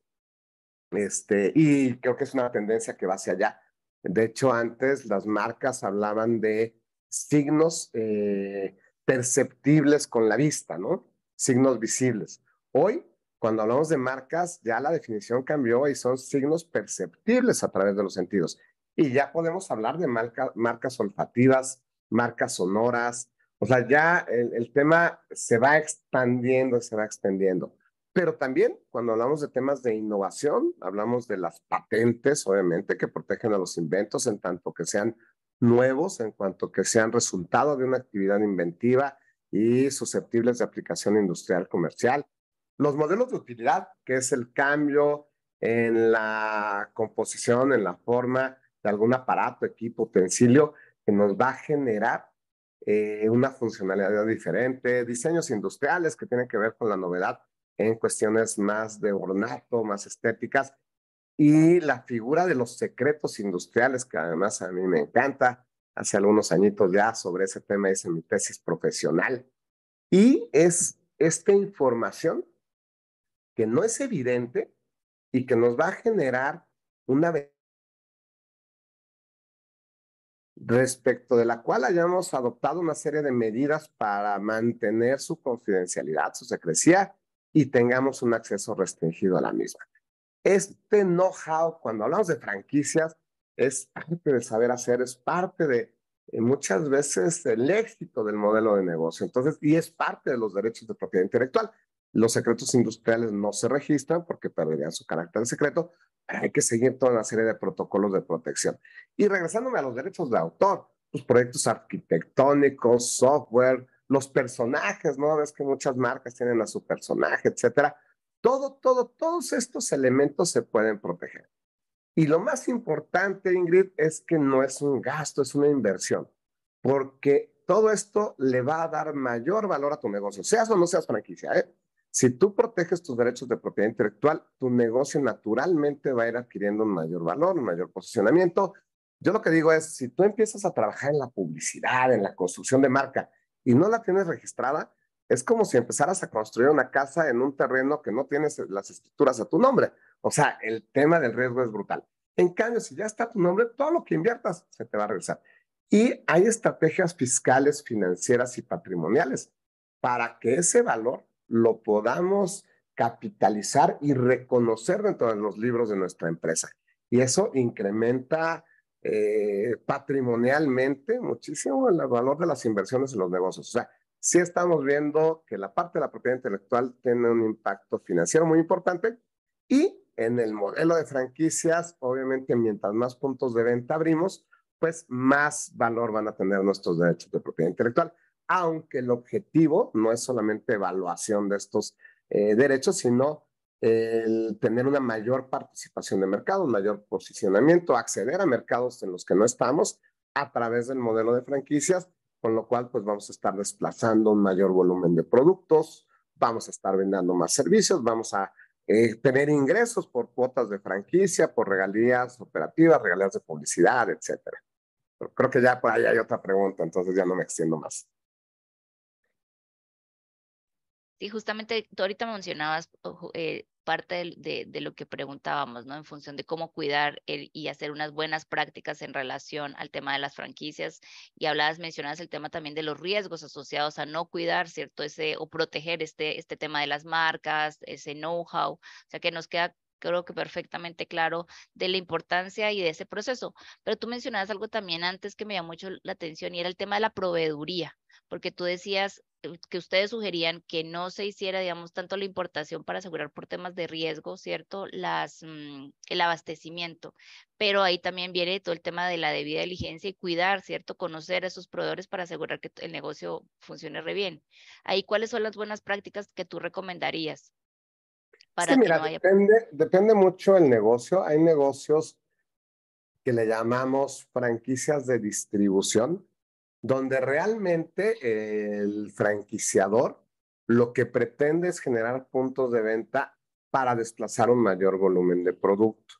Este, y creo que es una tendencia que va hacia allá. De hecho, antes las marcas hablaban de signos eh, perceptibles con la vista, ¿no? Signos visibles. Hoy, cuando hablamos de marcas, ya la definición cambió y son signos perceptibles a través de los sentidos. Y ya podemos hablar de marcas olfativas, marcas sonoras. O sea, ya el, el tema se va expandiendo, se va extendiendo. Pero también cuando hablamos de temas de innovación, hablamos de las patentes, obviamente, que protegen a los inventos en tanto que sean nuevos, en cuanto que sean resultado de una actividad inventiva y susceptibles de aplicación industrial comercial. Los modelos de utilidad, que es el cambio en la composición, en la forma de algún aparato, equipo, utensilio, que nos va a generar eh, una funcionalidad diferente, diseños industriales que tienen que ver con la novedad en cuestiones más de ornato, más estéticas, y la figura de los secretos industriales, que además a mí me encanta, hace algunos añitos ya sobre ese tema hice mi tesis profesional, y es esta información que no es evidente y que nos va a generar una respecto de la cual hayamos adoptado una serie de medidas para mantener su confidencialidad, su secrecía y tengamos un acceso restringido a la misma. Este know-how, cuando hablamos de franquicias, es parte del saber hacer, es parte de eh, muchas veces el éxito del modelo de negocio. Entonces, y es parte de los derechos de propiedad intelectual. Los secretos industriales no se registran porque perderían su carácter secreto, hay que seguir toda una serie de protocolos de protección. Y regresándome a los derechos de autor, los proyectos arquitectónicos, software, los personajes, ¿no? Ves que muchas marcas tienen a su personaje, etcétera. Todo, todo, todos estos elementos se pueden proteger. Y lo más importante, Ingrid, es que no es un gasto, es una inversión, porque todo esto le va a dar mayor valor a tu negocio, seas o no seas franquicia. ¿eh? Si tú proteges tus derechos de propiedad intelectual, tu negocio naturalmente va a ir adquiriendo un mayor valor, un mayor posicionamiento. Yo lo que digo es, si tú empiezas a trabajar en la publicidad, en la construcción de marca, y no la tienes registrada, es como si empezaras a construir una casa en un terreno que no tienes las escrituras a tu nombre. O sea, el tema del riesgo es brutal. En cambio, si ya está tu nombre, todo lo que inviertas se te va a regresar. Y hay estrategias fiscales, financieras y patrimoniales para que ese valor lo podamos capitalizar y reconocer dentro de los libros de nuestra empresa. Y eso incrementa eh, patrimonialmente muchísimo el valor de las inversiones en los negocios. O sea, sí estamos viendo que la parte de la propiedad intelectual tiene un impacto financiero muy importante y en el modelo de franquicias, obviamente, mientras más puntos de venta abrimos, pues más valor van a tener nuestros derechos de propiedad intelectual, aunque el objetivo no es solamente evaluación de estos eh, derechos, sino el tener una mayor participación de mercado, un mayor posicionamiento, acceder a mercados en los que no estamos a través del modelo de franquicias, con lo cual pues vamos a estar desplazando un mayor volumen de productos, vamos a estar vendiendo más servicios, vamos a eh, tener ingresos por cuotas de franquicia, por regalías operativas, regalías de publicidad, etcétera. creo que ya por ahí hay otra pregunta, entonces ya no me extiendo más. Sí, justamente tú ahorita mencionabas eh, parte de, de, lo que preguntábamos, ¿no? En función de cómo cuidar y hacer unas buenas prácticas en relación al tema de las franquicias. Y hablabas, mencionabas el tema también de los riesgos asociados a no cuidar, ¿cierto? Ese, o proteger este, este tema de las marcas, ese know-how. O sea, que nos queda creo que perfectamente claro de la importancia y de ese proceso. Pero tú mencionabas algo también antes que me llamó mucho la atención y era el tema de la proveeduría, porque tú decías, eh, que ustedes sugerían que no se hiciera, digamos, tanto la importación para asegurar por temas de riesgo, ¿cierto? Las, mm, el abastecimiento, pero ahí también viene todo el tema de la debida diligencia y cuidar, ¿cierto? Conocer a esos proveedores para asegurar que el negocio funcione bien. Ahí, ¿cuáles son las buenas prácticas que tú recomendarías? Para mira, depende, depende mucho el negocio. Hay negocios que le llamamos franquicias de distribución, donde realmente el franquiciador lo que pretende es generar puntos de venta para desplazar un mayor volumen de producto.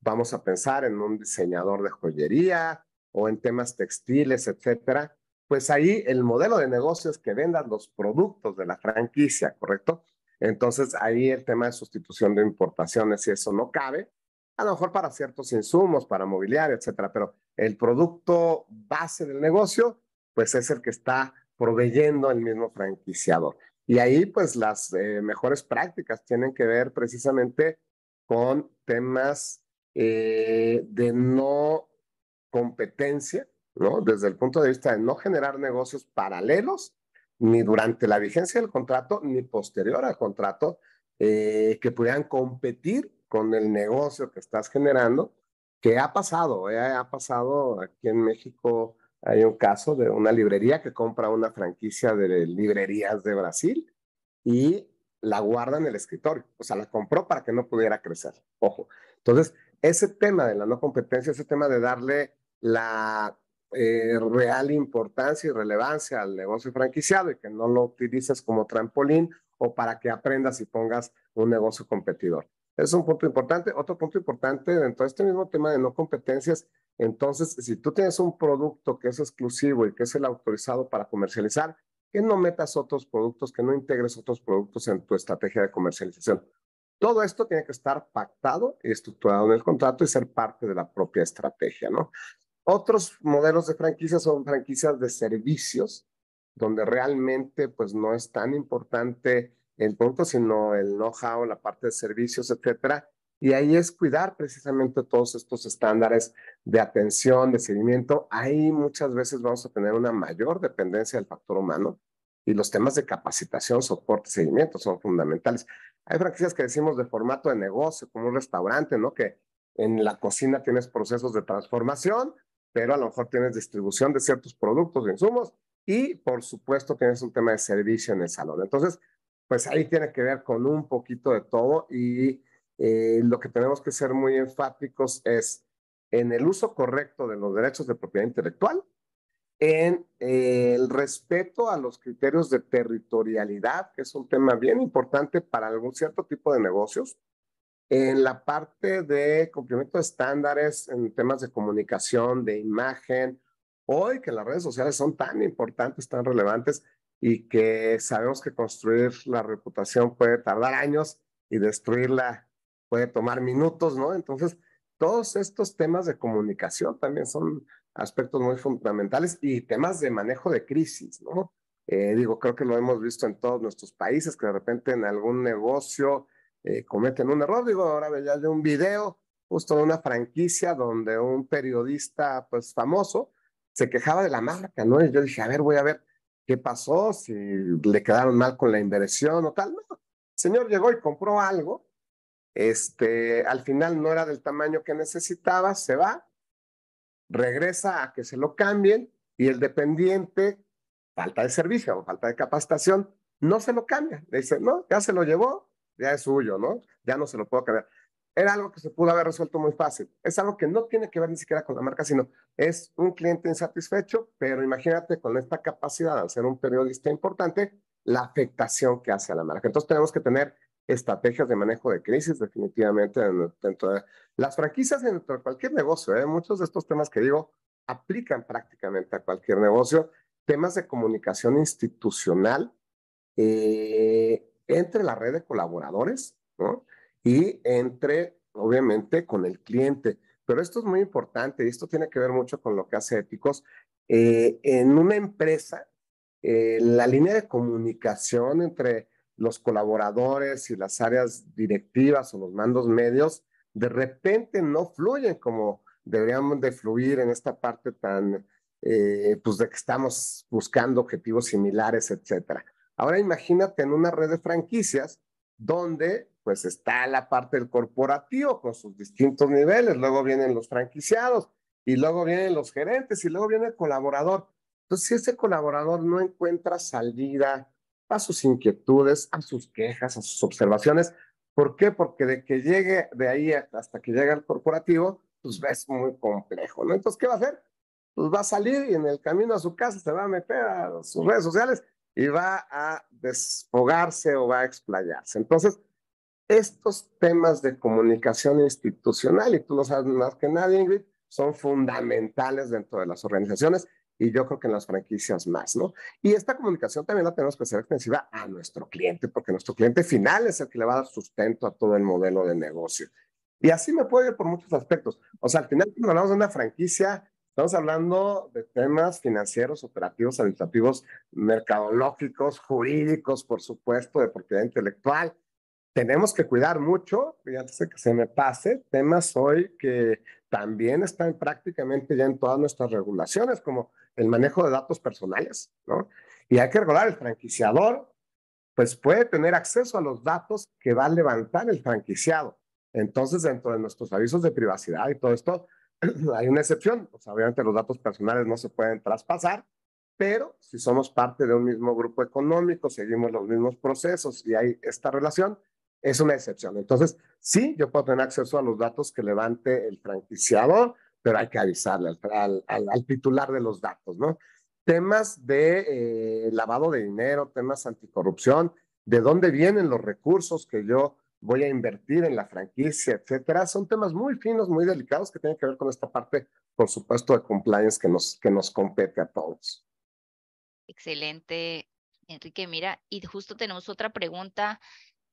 Vamos a pensar en un diseñador de joyería o en temas textiles, etcétera. Pues ahí el modelo de negocio es que vendas los productos de la franquicia, ¿correcto? Entonces ahí el tema de sustitución de importaciones, si eso no cabe, a lo mejor para ciertos insumos, para mobiliario, etcétera, pero el producto base del negocio pues es el que está proveyendo el mismo franquiciador. Y ahí, pues las eh, mejores prácticas tienen que ver precisamente con temas eh, de no competencia, ¿no? Desde el punto de vista de no generar negocios paralelos, ni durante la vigencia del contrato, ni posterior al contrato, eh, que pudieran competir con el negocio que estás generando, que ha pasado, ha pasado aquí en México hay un caso de una librería que compra una franquicia de librerías de Brasil y la guarda en el escritorio. O sea, la compró para que no pudiera crecer. Ojo. Entonces, ese tema de la no competencia, ese tema de darle la eh, real importancia y relevancia al negocio franquiciado y que no lo utilices como trampolín o para que aprendas y pongas un negocio competidor. Es un punto importante. Otro punto importante dentro de este mismo tema de no competencias entonces, si tú tienes un producto que es exclusivo y que es el autorizado para comercializar, que no metas otros productos, que no integres otros productos en tu estrategia de comercialización. Todo esto tiene que estar pactado y estructurado en el contrato y ser parte de la propia estrategia, ¿no? Otros modelos de franquicias son franquicias de servicios, donde realmente pues no es tan importante el punto, sino el know-how, la parte de servicios, etcétera, y ahí es cuidar precisamente todos estos estándares de atención, de seguimiento. Ahí muchas veces vamos a tener una mayor dependencia del factor humano y los temas de capacitación, soporte, seguimiento son fundamentales. Hay franquicias que decimos de formato de negocio, como un restaurante, ¿no? Que en la cocina tienes procesos de transformación, pero a lo mejor tienes distribución de ciertos productos, de insumos y por supuesto tienes un tema de servicio en el salón. Entonces, pues ahí tiene que ver con un poquito de todo y eh, lo que tenemos que ser muy enfáticos es en el uso correcto de los derechos de propiedad intelectual, en eh, el respeto a los criterios de territorialidad, que es un tema bien importante para algún cierto tipo de negocios, en la parte de cumplimiento de estándares en temas de comunicación, de imagen, hoy que las redes sociales son tan importantes, tan relevantes y que sabemos que construir la reputación puede tardar años y destruirla puede tomar minutos, ¿no? Entonces, todos estos temas de comunicación también son aspectos muy fundamentales y temas de manejo de crisis, ¿no? Eh, digo, creo que lo hemos visto en todos nuestros países, que de repente en algún negocio eh, cometen un error. Digo, ahora veía de un video justo de una franquicia donde un periodista, pues famoso, se quejaba de la marca, ¿no? Y yo dije, a ver, voy a ver qué pasó, si le quedaron mal con la inversión o tal. No, el señor llegó y compró algo este, al final no era del tamaño que necesitaba, se va, regresa a que se lo cambien y el dependiente, falta de servicio o falta de capacitación, no se lo cambia. Le dice, no, ya se lo llevó, ya es suyo, ¿no? Ya no se lo puedo cambiar. Era algo que se pudo haber resuelto muy fácil. Es algo que no tiene que ver ni siquiera con la marca, sino es un cliente insatisfecho, pero imagínate con esta capacidad, al ser un periodista importante, la afectación que hace a la marca. Entonces tenemos que tener estrategias de manejo de crisis definitivamente dentro de las franquicias dentro de cualquier negocio. ¿eh? Muchos de estos temas que digo aplican prácticamente a cualquier negocio. Temas de comunicación institucional eh, entre la red de colaboradores ¿no? y entre, obviamente, con el cliente. Pero esto es muy importante y esto tiene que ver mucho con lo que hace Éticos. Eh, en una empresa, eh, la línea de comunicación entre los colaboradores y las áreas directivas o los mandos medios de repente no fluyen como deberíamos de fluir en esta parte tan, eh, pues de que estamos buscando objetivos similares, etcétera. Ahora imagínate en una red de franquicias donde pues está la parte del corporativo con sus distintos niveles, luego vienen los franquiciados y luego vienen los gerentes y luego viene el colaborador. Entonces, si ese colaborador no encuentra salida, a sus inquietudes, a sus quejas, a sus observaciones. ¿Por qué? Porque de que llegue de ahí hasta que llegue al corporativo, pues es muy complejo, ¿no? Entonces, ¿qué va a hacer? Pues va a salir y en el camino a su casa se va a meter a sus redes sociales y va a desfogarse o va a explayarse. Entonces, estos temas de comunicación institucional, y tú lo sabes más que nadie, Ingrid, son fundamentales dentro de las organizaciones y yo creo que en las franquicias más, ¿no? Y esta comunicación también la tenemos que hacer extensiva a nuestro cliente, porque nuestro cliente final es el que le va a dar sustento a todo el modelo de negocio. Y así me puede ir por muchos aspectos. O sea, al final, cuando hablamos de una franquicia, Estamos hablando de temas financieros, operativos, administrativos, mercadológicos, jurídicos, por supuesto, de propiedad intelectual. Tenemos que cuidar mucho, y antes de que se me pase, temas hoy que también están prácticamente ya en todas nuestras regulaciones, como el manejo de datos personales, ¿no? Y hay que regular el franquiciador, pues puede tener acceso a los datos que va a levantar el franquiciado. Entonces, dentro de nuestros avisos de privacidad y todo esto, [clears throat] hay una excepción, sea, obviamente los datos personales no se pueden traspasar, pero si somos parte de un mismo grupo económico, seguimos los mismos procesos y hay esta relación, es una excepción. Entonces, sí, yo puedo tener acceso a los datos que levante el franquiciador, pero hay que avisarle al, al, titular de los datos, ¿no? Temas de eh, lavado de dinero, temas anticorrupción, de dónde vienen los recursos que yo voy a invertir en la franquicia, etcétera. Son temas muy finos, muy delicados que tienen que ver con esta parte, por supuesto, de compliance que nos, que nos compete a todos. Excelente, Enrique. Mira, y justo tenemos otra pregunta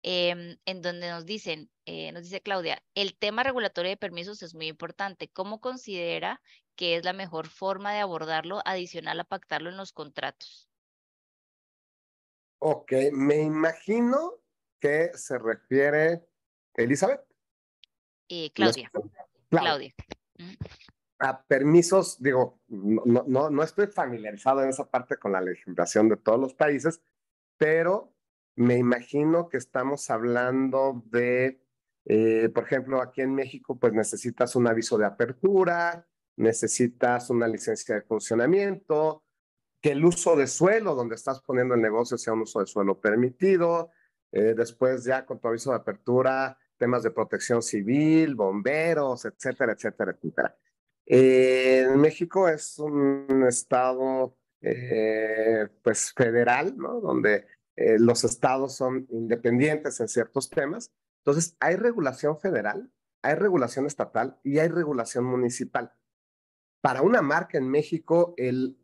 em, en donde nos dicen, eh, nos dice Claudia, el tema regulatorio de permisos es muy importante. ¿Cómo considera que es la mejor forma de abordarlo adicional a pactarlo en los contratos? Ok, me imagino qué se refiere Elizabeth. Eh, Claudia. Claudia. A permisos, digo, no, no, no estoy familiarizado en esa parte con la legislación de todos los países, pero me imagino que estamos hablando de, eh, por ejemplo, aquí en México, pues necesitas un aviso de apertura, necesitas una licencia de funcionamiento, que el uso de suelo donde estás poniendo el negocio sea un uso de suelo permitido, eh, después ya con tu aviso de apertura, temas de protección civil, bomberos, etcétera, etcétera, etcétera. Eh, México es un estado eh, pues federal, ¿no? Donde eh, los estados son independientes en ciertos temas. Entonces, hay regulación federal, hay regulación estatal y hay regulación municipal. Para una marca en México, el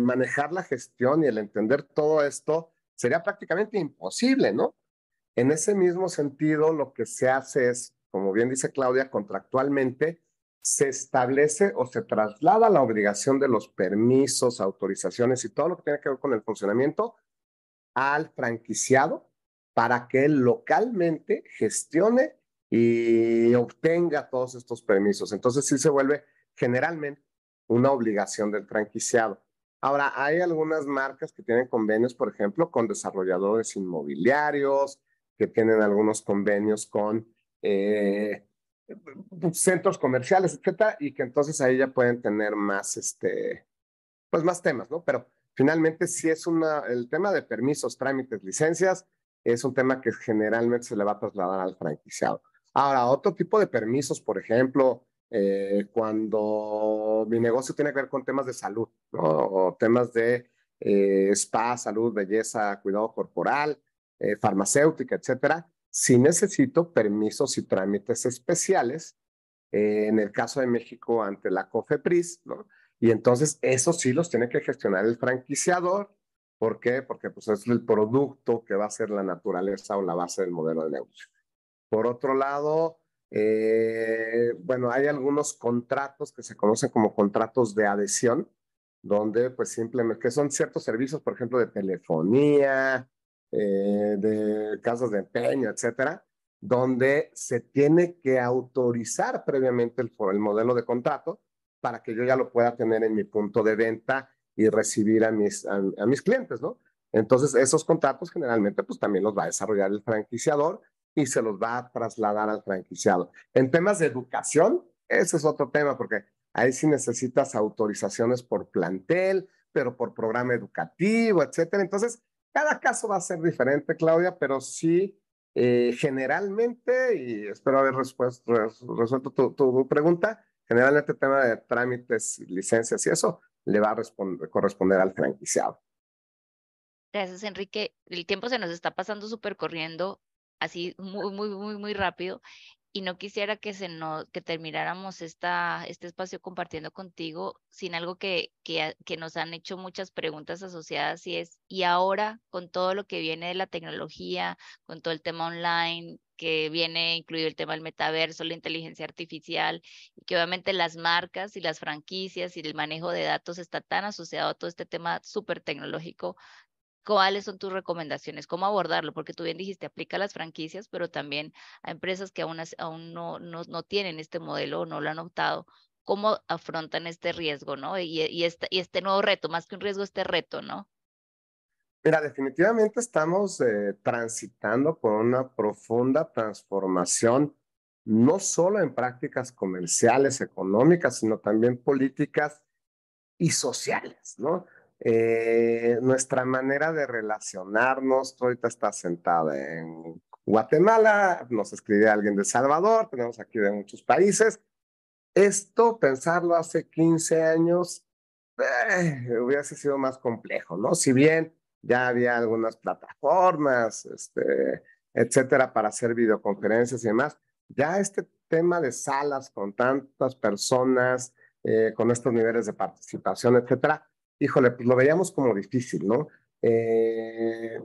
manejar la gestión y el entender todo esto sería prácticamente imposible, ¿no? En ese mismo sentido, lo que se hace es, como bien dice Claudia, contractualmente se establece o se traslada la obligación de los permisos, autorizaciones y todo lo que tiene que ver con el funcionamiento al franquiciado para que él localmente gestione y obtenga todos estos permisos. Entonces sí se vuelve generalmente una obligación del franquiciado. Ahora, hay algunas marcas que tienen convenios, por ejemplo, con desarrolladores inmobiliarios, que tienen algunos convenios con eh, centros comerciales, etcétera, y que entonces ahí ya pueden tener más, este, pues más temas, ¿no? Pero finalmente sí es una, el tema de permisos, trámites, licencias, es un tema que generalmente se le va a trasladar al franquiciado. Ahora, otro tipo de permisos, por ejemplo, eh, cuando mi negocio tiene que ver con temas de salud, ¿no? O temas de eh, spa, salud, belleza, cuidado corporal, eh, farmacéutica, etcétera, si necesito permisos y trámites especiales, eh, en el caso de México ante la COFEPRIS, ¿no? Y entonces eso sí los tiene que gestionar el franquiciador. ¿Por qué? Porque pues es el producto que va a ser la naturaleza o la base del modelo de negocio. Por otro lado, eh, bueno, hay algunos contratos que se conocen como contratos de adhesión, donde pues simplemente, que son ciertos servicios, por ejemplo, de telefonía, eh, de casas de empeño, etcétera, donde se tiene que autorizar previamente el, el modelo de contrato para que yo ya lo pueda tener en mi punto de venta y recibir a mis, a, mis clientes, ¿no? Entonces, esos contratos generalmente pues también los va a desarrollar el franquiciador y se los va a trasladar al franquiciado. En temas de educación, ese es otro tema porque ahí sí necesitas autorizaciones por plantel, pero por programa educativo, etcétera. Entonces, cada caso va a ser diferente, Claudia, pero sí, eh, generalmente, y espero haber resuelto tu, pregunta, generalmente el tema de trámites, licencias y eso le va a corresponder al franquiciado. Gracias, Enrique. El tiempo se nos está pasando súper corriendo, así muy, muy, muy, muy rápido. Y no quisiera que, se no, que termináramos esta, este espacio compartiendo contigo sin algo que, que, que, nos han hecho muchas preguntas asociadas y es, y ahora con todo lo que viene de la tecnología, con todo el tema online, que viene incluido el tema del metaverso, la inteligencia artificial, y que obviamente las marcas y las franquicias y el manejo de datos está tan asociado a todo este tema súper tecnológico ¿Cuáles son tus recomendaciones? ¿Cómo abordarlo? Porque tú bien dijiste, aplica a las franquicias, pero también a empresas que aún, aún no, no, no, tienen este modelo o no lo han optado. ¿Cómo afrontan este riesgo, no? Y, y, este, y este nuevo reto, más que un riesgo, este reto, ¿no? Mira, definitivamente estamos eh, transitando por una profunda transformación, no solo en prácticas comerciales, económicas, sino también políticas y sociales, ¿no? Eh, nuestra manera de relacionarnos, ahorita está sentada en Guatemala, nos escribe alguien de Salvador, tenemos aquí de muchos países. Esto, pensarlo hace 15 años, eh, hubiese sido más complejo, ¿no? Si bien ya había algunas plataformas, este, etcétera, para hacer videoconferencias y demás, ya este tema de salas con tantas personas, eh, con estos niveles de participación, etcétera, híjole, pues lo veíamos como difícil, ¿no? Eh,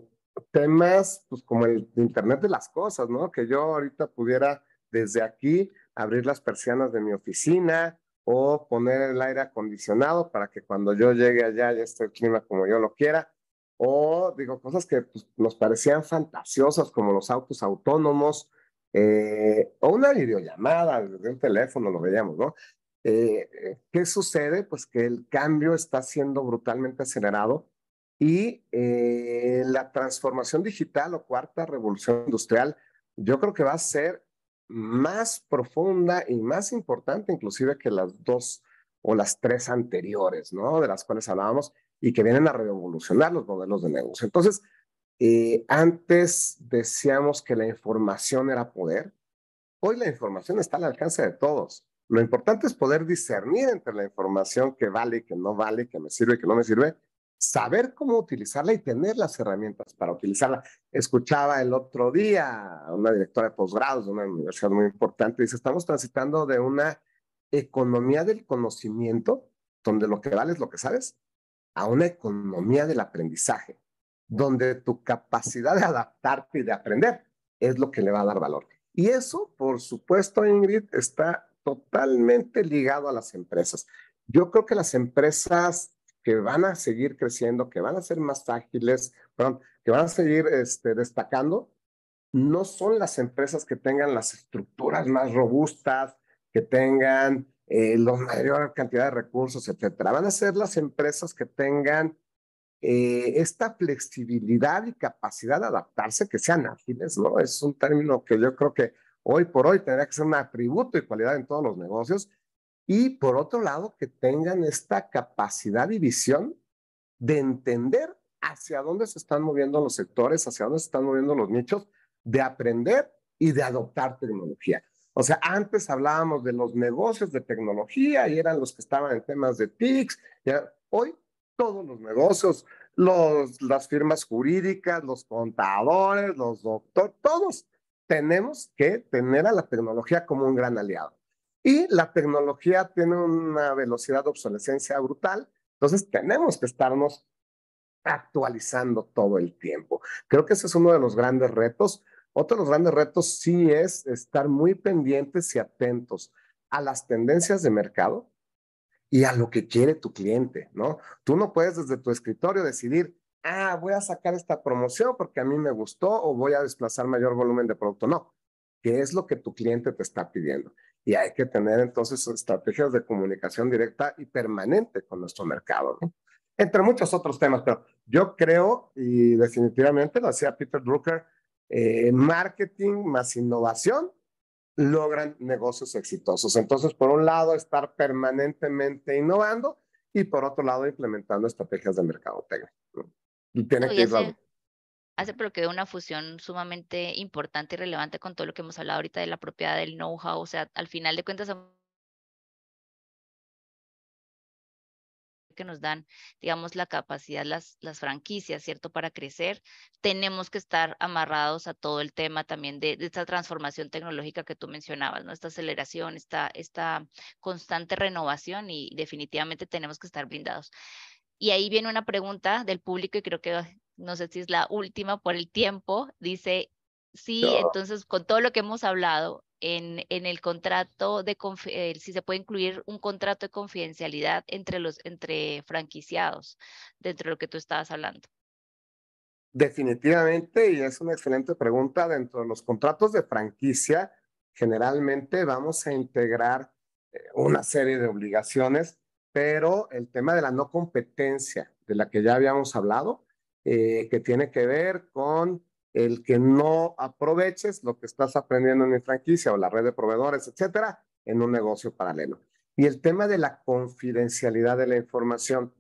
temas, pues como el Internet de las cosas, ¿no? Que yo ahorita pudiera desde aquí abrir las persianas de mi oficina o poner el aire acondicionado para que cuando yo llegue allá ya esté el clima como yo lo quiera. O digo, cosas que pues, nos parecían fantasiosas como los autos autónomos eh, o una videollamada desde un teléfono, lo veíamos, ¿no? Eh, ¿Qué sucede? Pues que el cambio está siendo brutalmente acelerado y eh, la transformación digital o cuarta revolución industrial, yo creo que va a ser más profunda y más importante inclusive que las dos o las tres anteriores, ¿no? De las cuales hablábamos y que vienen a revolucionar los modelos de negocio. Entonces, eh, antes decíamos que la información era poder. Hoy la información está al alcance de todos. Lo importante es poder discernir entre la información que vale y que no vale, que me sirve y que no me sirve, saber cómo utilizarla y tener las herramientas para utilizarla. Escuchaba el otro día a una directora de posgrados de una universidad muy importante, dice, estamos transitando de una economía del conocimiento, donde lo que vale es lo que sabes, a una economía del aprendizaje, donde tu capacidad de adaptarte y de aprender es lo que le va a dar valor. Y eso, por supuesto, Ingrid, está totalmente ligado a las empresas. Yo creo que las empresas que van a seguir creciendo, que van a ser más ágiles, perdón, que van a seguir este, destacando, no son las empresas que tengan las estructuras más robustas, que tengan eh, la mayor cantidad de recursos, etcétera. Van a ser las empresas que tengan eh, esta flexibilidad y capacidad de adaptarse, que sean ágiles, ¿no? Es un término que yo creo que hoy por hoy tendría que ser un atributo y cualidad en todos los negocios. Y por otro lado, que tengan esta capacidad y visión de entender hacia dónde se están moviendo los sectores, hacia dónde se están moviendo los nichos, de aprender y de adoptar tecnología. O sea, antes hablábamos de los negocios de tecnología y eran los que estaban en temas de TICs. Ya, hoy todos los negocios, los, las firmas jurídicas, los contadores, los doctores, todos tenemos que tener a la tecnología como un gran aliado. Y la tecnología tiene una velocidad de obsolescencia brutal, entonces tenemos que estarnos actualizando todo el tiempo. Creo que ese es uno de los grandes retos. Otro de los grandes retos sí es estar muy pendientes y atentos a las tendencias de mercado y a lo que quiere tu cliente, ¿no? Tú no puedes desde tu escritorio decidir, ah, voy a sacar esta promoción porque a mí me gustó o voy a desplazar mayor volumen de producto. No, ¿qué es lo que tu cliente te está pidiendo? Y hay que tener entonces estrategias de comunicación directa y permanente con nuestro mercado, ¿no? Entre muchos otros temas, pero yo creo, y definitivamente lo hacía Peter Drucker, eh, marketing más innovación logran negocios exitosos. Entonces, por un lado, estar permanentemente innovando y por otro lado, implementando estrategias de mercadotecnia. ¿no? Y tiene que hace, hace pero que una fusión sumamente importante y relevante con todo lo que hemos hablado ahorita de la propiedad del know-how. O sea, al final de cuentas, que nos dan, digamos, la capacidad, las, las franquicias, ¿cierto? Para crecer, tenemos que estar amarrados a todo el tema también de, esta transformación tecnológica que tú mencionabas, ¿no? Esta aceleración, esta, esta constante renovación y definitivamente tenemos que estar blindados. Y ahí viene una pregunta del público y creo que no sé si es la última por el tiempo. Dice, sí, entonces con todo lo que hemos hablado, en, en el contrato de eh, si se puede incluir un contrato de confidencialidad entre los entre franquiciados dentro de lo que tú estabas hablando. Definitivamente, y es una excelente pregunta, dentro de los contratos de franquicia, generalmente vamos a integrar eh, una serie de obligaciones, pero el tema de la no competencia, de la que ya habíamos hablado, eh, que tiene que ver con el que no aproveches lo que estás aprendiendo en mi franquicia o la red de proveedores, etcétera, en un negocio paralelo. Y el tema de la confidencialidad de la información.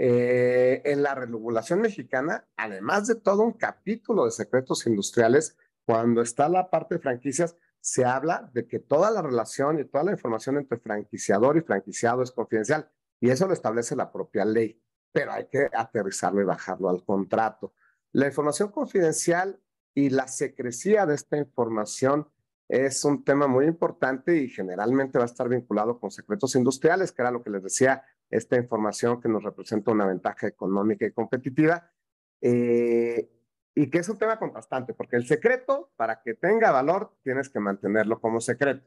Eh, en la regulación mexicana, además de todo un capítulo de secretos industriales, cuando está la parte de franquicias, se habla de que toda la relación y toda la información entre franquiciador y franquiciado es confidencial. Y eso lo establece la propia ley, pero hay que aterrizarlo y bajarlo al contrato. La información confidencial y la secrecía de esta información es un tema muy importante y generalmente va a estar vinculado con secretos industriales, que era lo que les decía, esta información que nos representa una ventaja económica y competitiva, eh, y que es un tema contrastante, porque el secreto, para que tenga valor, tienes que mantenerlo como secreto,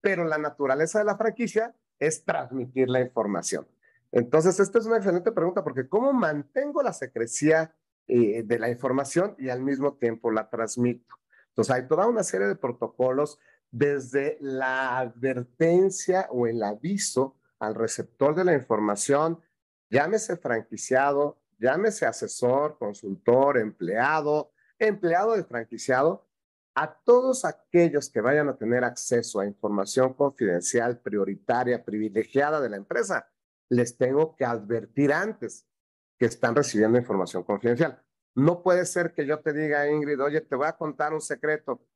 pero la naturaleza de la franquicia es transmitir la información. Entonces, esta es una excelente pregunta, porque ¿cómo mantengo la secrecía eh, de la información y al mismo tiempo la transmito. Entonces hay toda una serie de protocolos desde la advertencia o el aviso al receptor de la información, llámese franquiciado, llámese asesor, consultor, empleado, empleado de franquiciado, a todos aquellos que vayan a tener acceso a información confidencial, prioritaria, privilegiada de la empresa, les tengo que advertir antes que están recibiendo información confidencial. No puede ser que yo te diga, Ingrid, oye, te voy a contar un secreto.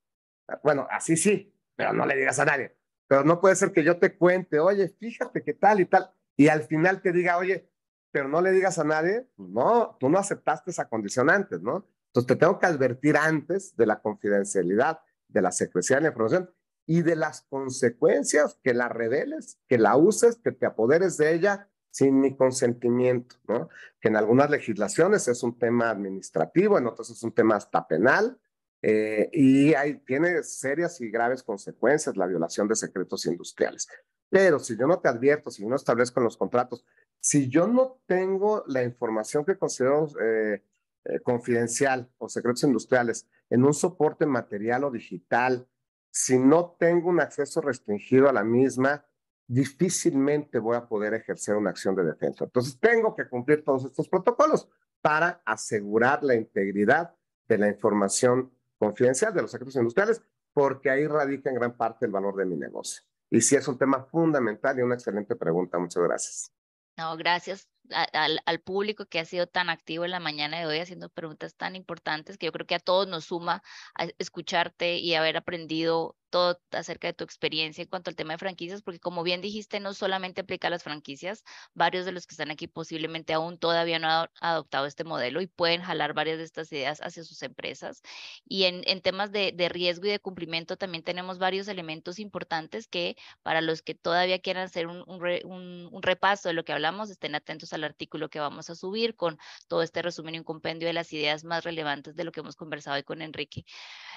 Bueno, así sí, pero no le digas a nadie. Pero no puede ser que yo te cuente, oye, fíjate qué tal y tal, y al final te diga, oye, pero no le digas a nadie. No, tú no aceptaste esa condición antes, ¿no? Entonces te tengo que advertir antes de la confidencialidad, de la secrecía de la información y de las consecuencias que la reveles, que la uses, que te apoderes de ella sin mi consentimiento, ¿no? Que en algunas legislaciones es un tema administrativo, en otras es un tema hasta penal, eh, y hay, tiene serias y graves consecuencias la violación de secretos industriales. Pero si yo no te advierto, si yo no establezco en los contratos, si yo no tengo la información que considero eh, eh, confidencial o secretos industriales en un soporte material o digital, si no tengo un acceso restringido a la misma, difícilmente voy a poder ejercer una acción de defensa. Entonces, tengo que cumplir todos estos protocolos para asegurar la integridad de la información confidencial de los secretos industriales, porque ahí radica en gran parte el valor de mi negocio. Y sí es un tema fundamental y una excelente pregunta. Muchas gracias. No, gracias al, al, público que ha sido tan activo en la mañana de hoy haciendo preguntas tan importantes que yo creo que a todos nos suma a escucharte y haber aprendido todo acerca de tu experiencia en cuanto al tema de franquicias, porque como bien dijiste, no solamente aplica a las franquicias, varios de los que están aquí posiblemente aún todavía no han adoptado este modelo y pueden jalar varias de estas ideas hacia sus empresas. Y en, en temas de, de, riesgo y de cumplimiento también tenemos varios elementos importantes que para los que todavía quieran hacer un, un, un repaso de lo que hablamos, estén atentos al artículo que vamos a subir con todo este resumen y un compendio de las ideas más relevantes de lo que hemos conversado hoy con Enrique.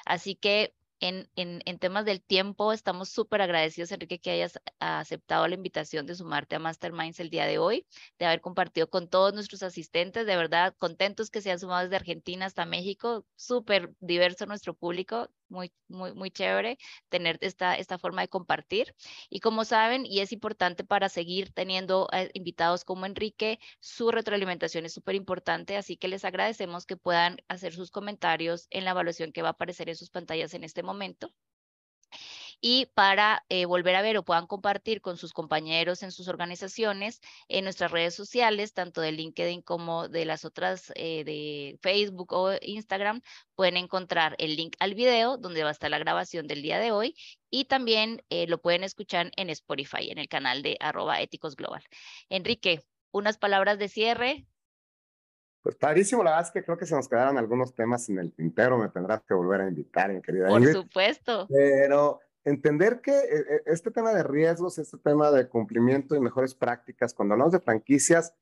Así que en, en, temas del tiempo, estamos súper agradecidos, Enrique, que hayas aceptado la invitación de sumarte a Masterminds el día de hoy, de haber compartido con todos nuestros asistentes, de verdad, contentos que se han sumado desde Argentina hasta México, súper diverso nuestro público, muy, muy, muy chévere tener esta, esta forma de compartir. Y como saben, y es importante para seguir teniendo eh, invitados como Enrique, su retroalimentación es súper importante, así que les agradecemos que puedan hacer sus comentarios en la evaluación que va a aparecer en sus pantallas en este momento y para eh, volver a ver o puedan compartir con sus compañeros en sus organizaciones en nuestras redes sociales, tanto de LinkedIn como de las otras eh, de Facebook o Instagram, pueden encontrar el link al video donde va a estar la grabación del día de hoy y también eh, lo pueden escuchar en Spotify, en el canal de arroba éticos global. Enrique, unas palabras de cierre. Pues padrísimo, la verdad es que creo que se nos quedaron algunos temas en el tintero, me tendrás que volver a invitar, mi querida Por supuesto. Pero entender que eh, eh, este tema de riesgos, este tema de cumplimiento y mejores prácticas, cuando hablamos de franquicias,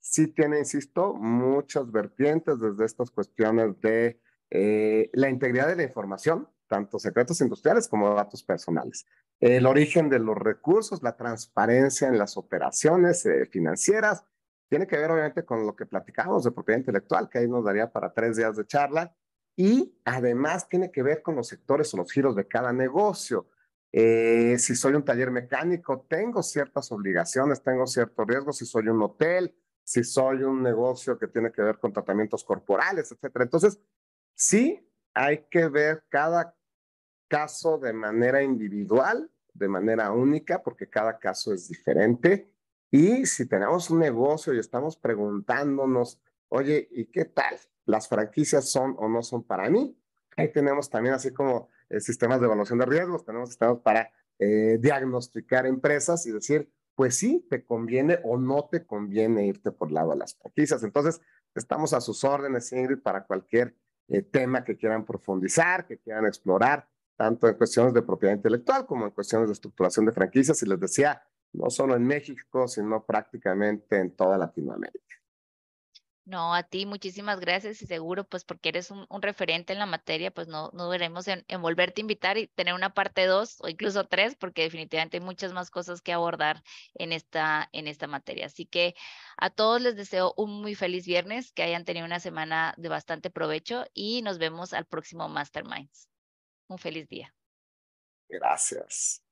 sí tiene, insisto, muchas vertientes desde estas cuestiones de eh, la integridad de la información, tanto secretos industriales como datos personales, el origen de los recursos, la transparencia en las operaciones financieras, tiene que ver obviamente con lo que platicamos de propiedad intelectual, que ahí nos daría para tres días de charla, y además tiene que ver con los sectores o los giros de cada negocio. Eh, si soy un taller mecánico, tengo ciertas obligaciones, tengo ciertos riesgos. Si soy un hotel, si soy un negocio que tiene que ver con tratamientos corporales, etcétera. Entonces, sí hay que ver cada caso de manera individual, de manera única, porque cada caso es diferente. Y si tenemos un negocio y estamos preguntándonos, oye, ¿y qué tal? ¿Las franquicias son o no son para mí? Ahí tenemos también así como eh, sistemas de evaluación de riesgos, tenemos sistemas para eh, diagnosticar empresas y decir, pues sí, te conviene o no te conviene irte por lado de las franquicias. Entonces, estamos a sus órdenes, Ingrid, para cualquier eh, tema que quieran profundizar, que quieran explorar, tanto en cuestiones de propiedad intelectual como en cuestiones de estructuración de franquicias. Y les decía, no solo en México, sino prácticamente en toda Latinoamérica. No, a ti muchísimas gracias y seguro pues porque eres un, referente en la materia, pues no, no veremos en, volverte a invitar y tener una parte dos o incluso tres, porque definitivamente hay muchas más cosas que abordar en esta, en esta materia. Así que a todos les deseo un muy feliz viernes, que hayan tenido una semana de bastante provecho y nos vemos al próximo Masterminds. Un feliz día. Gracias.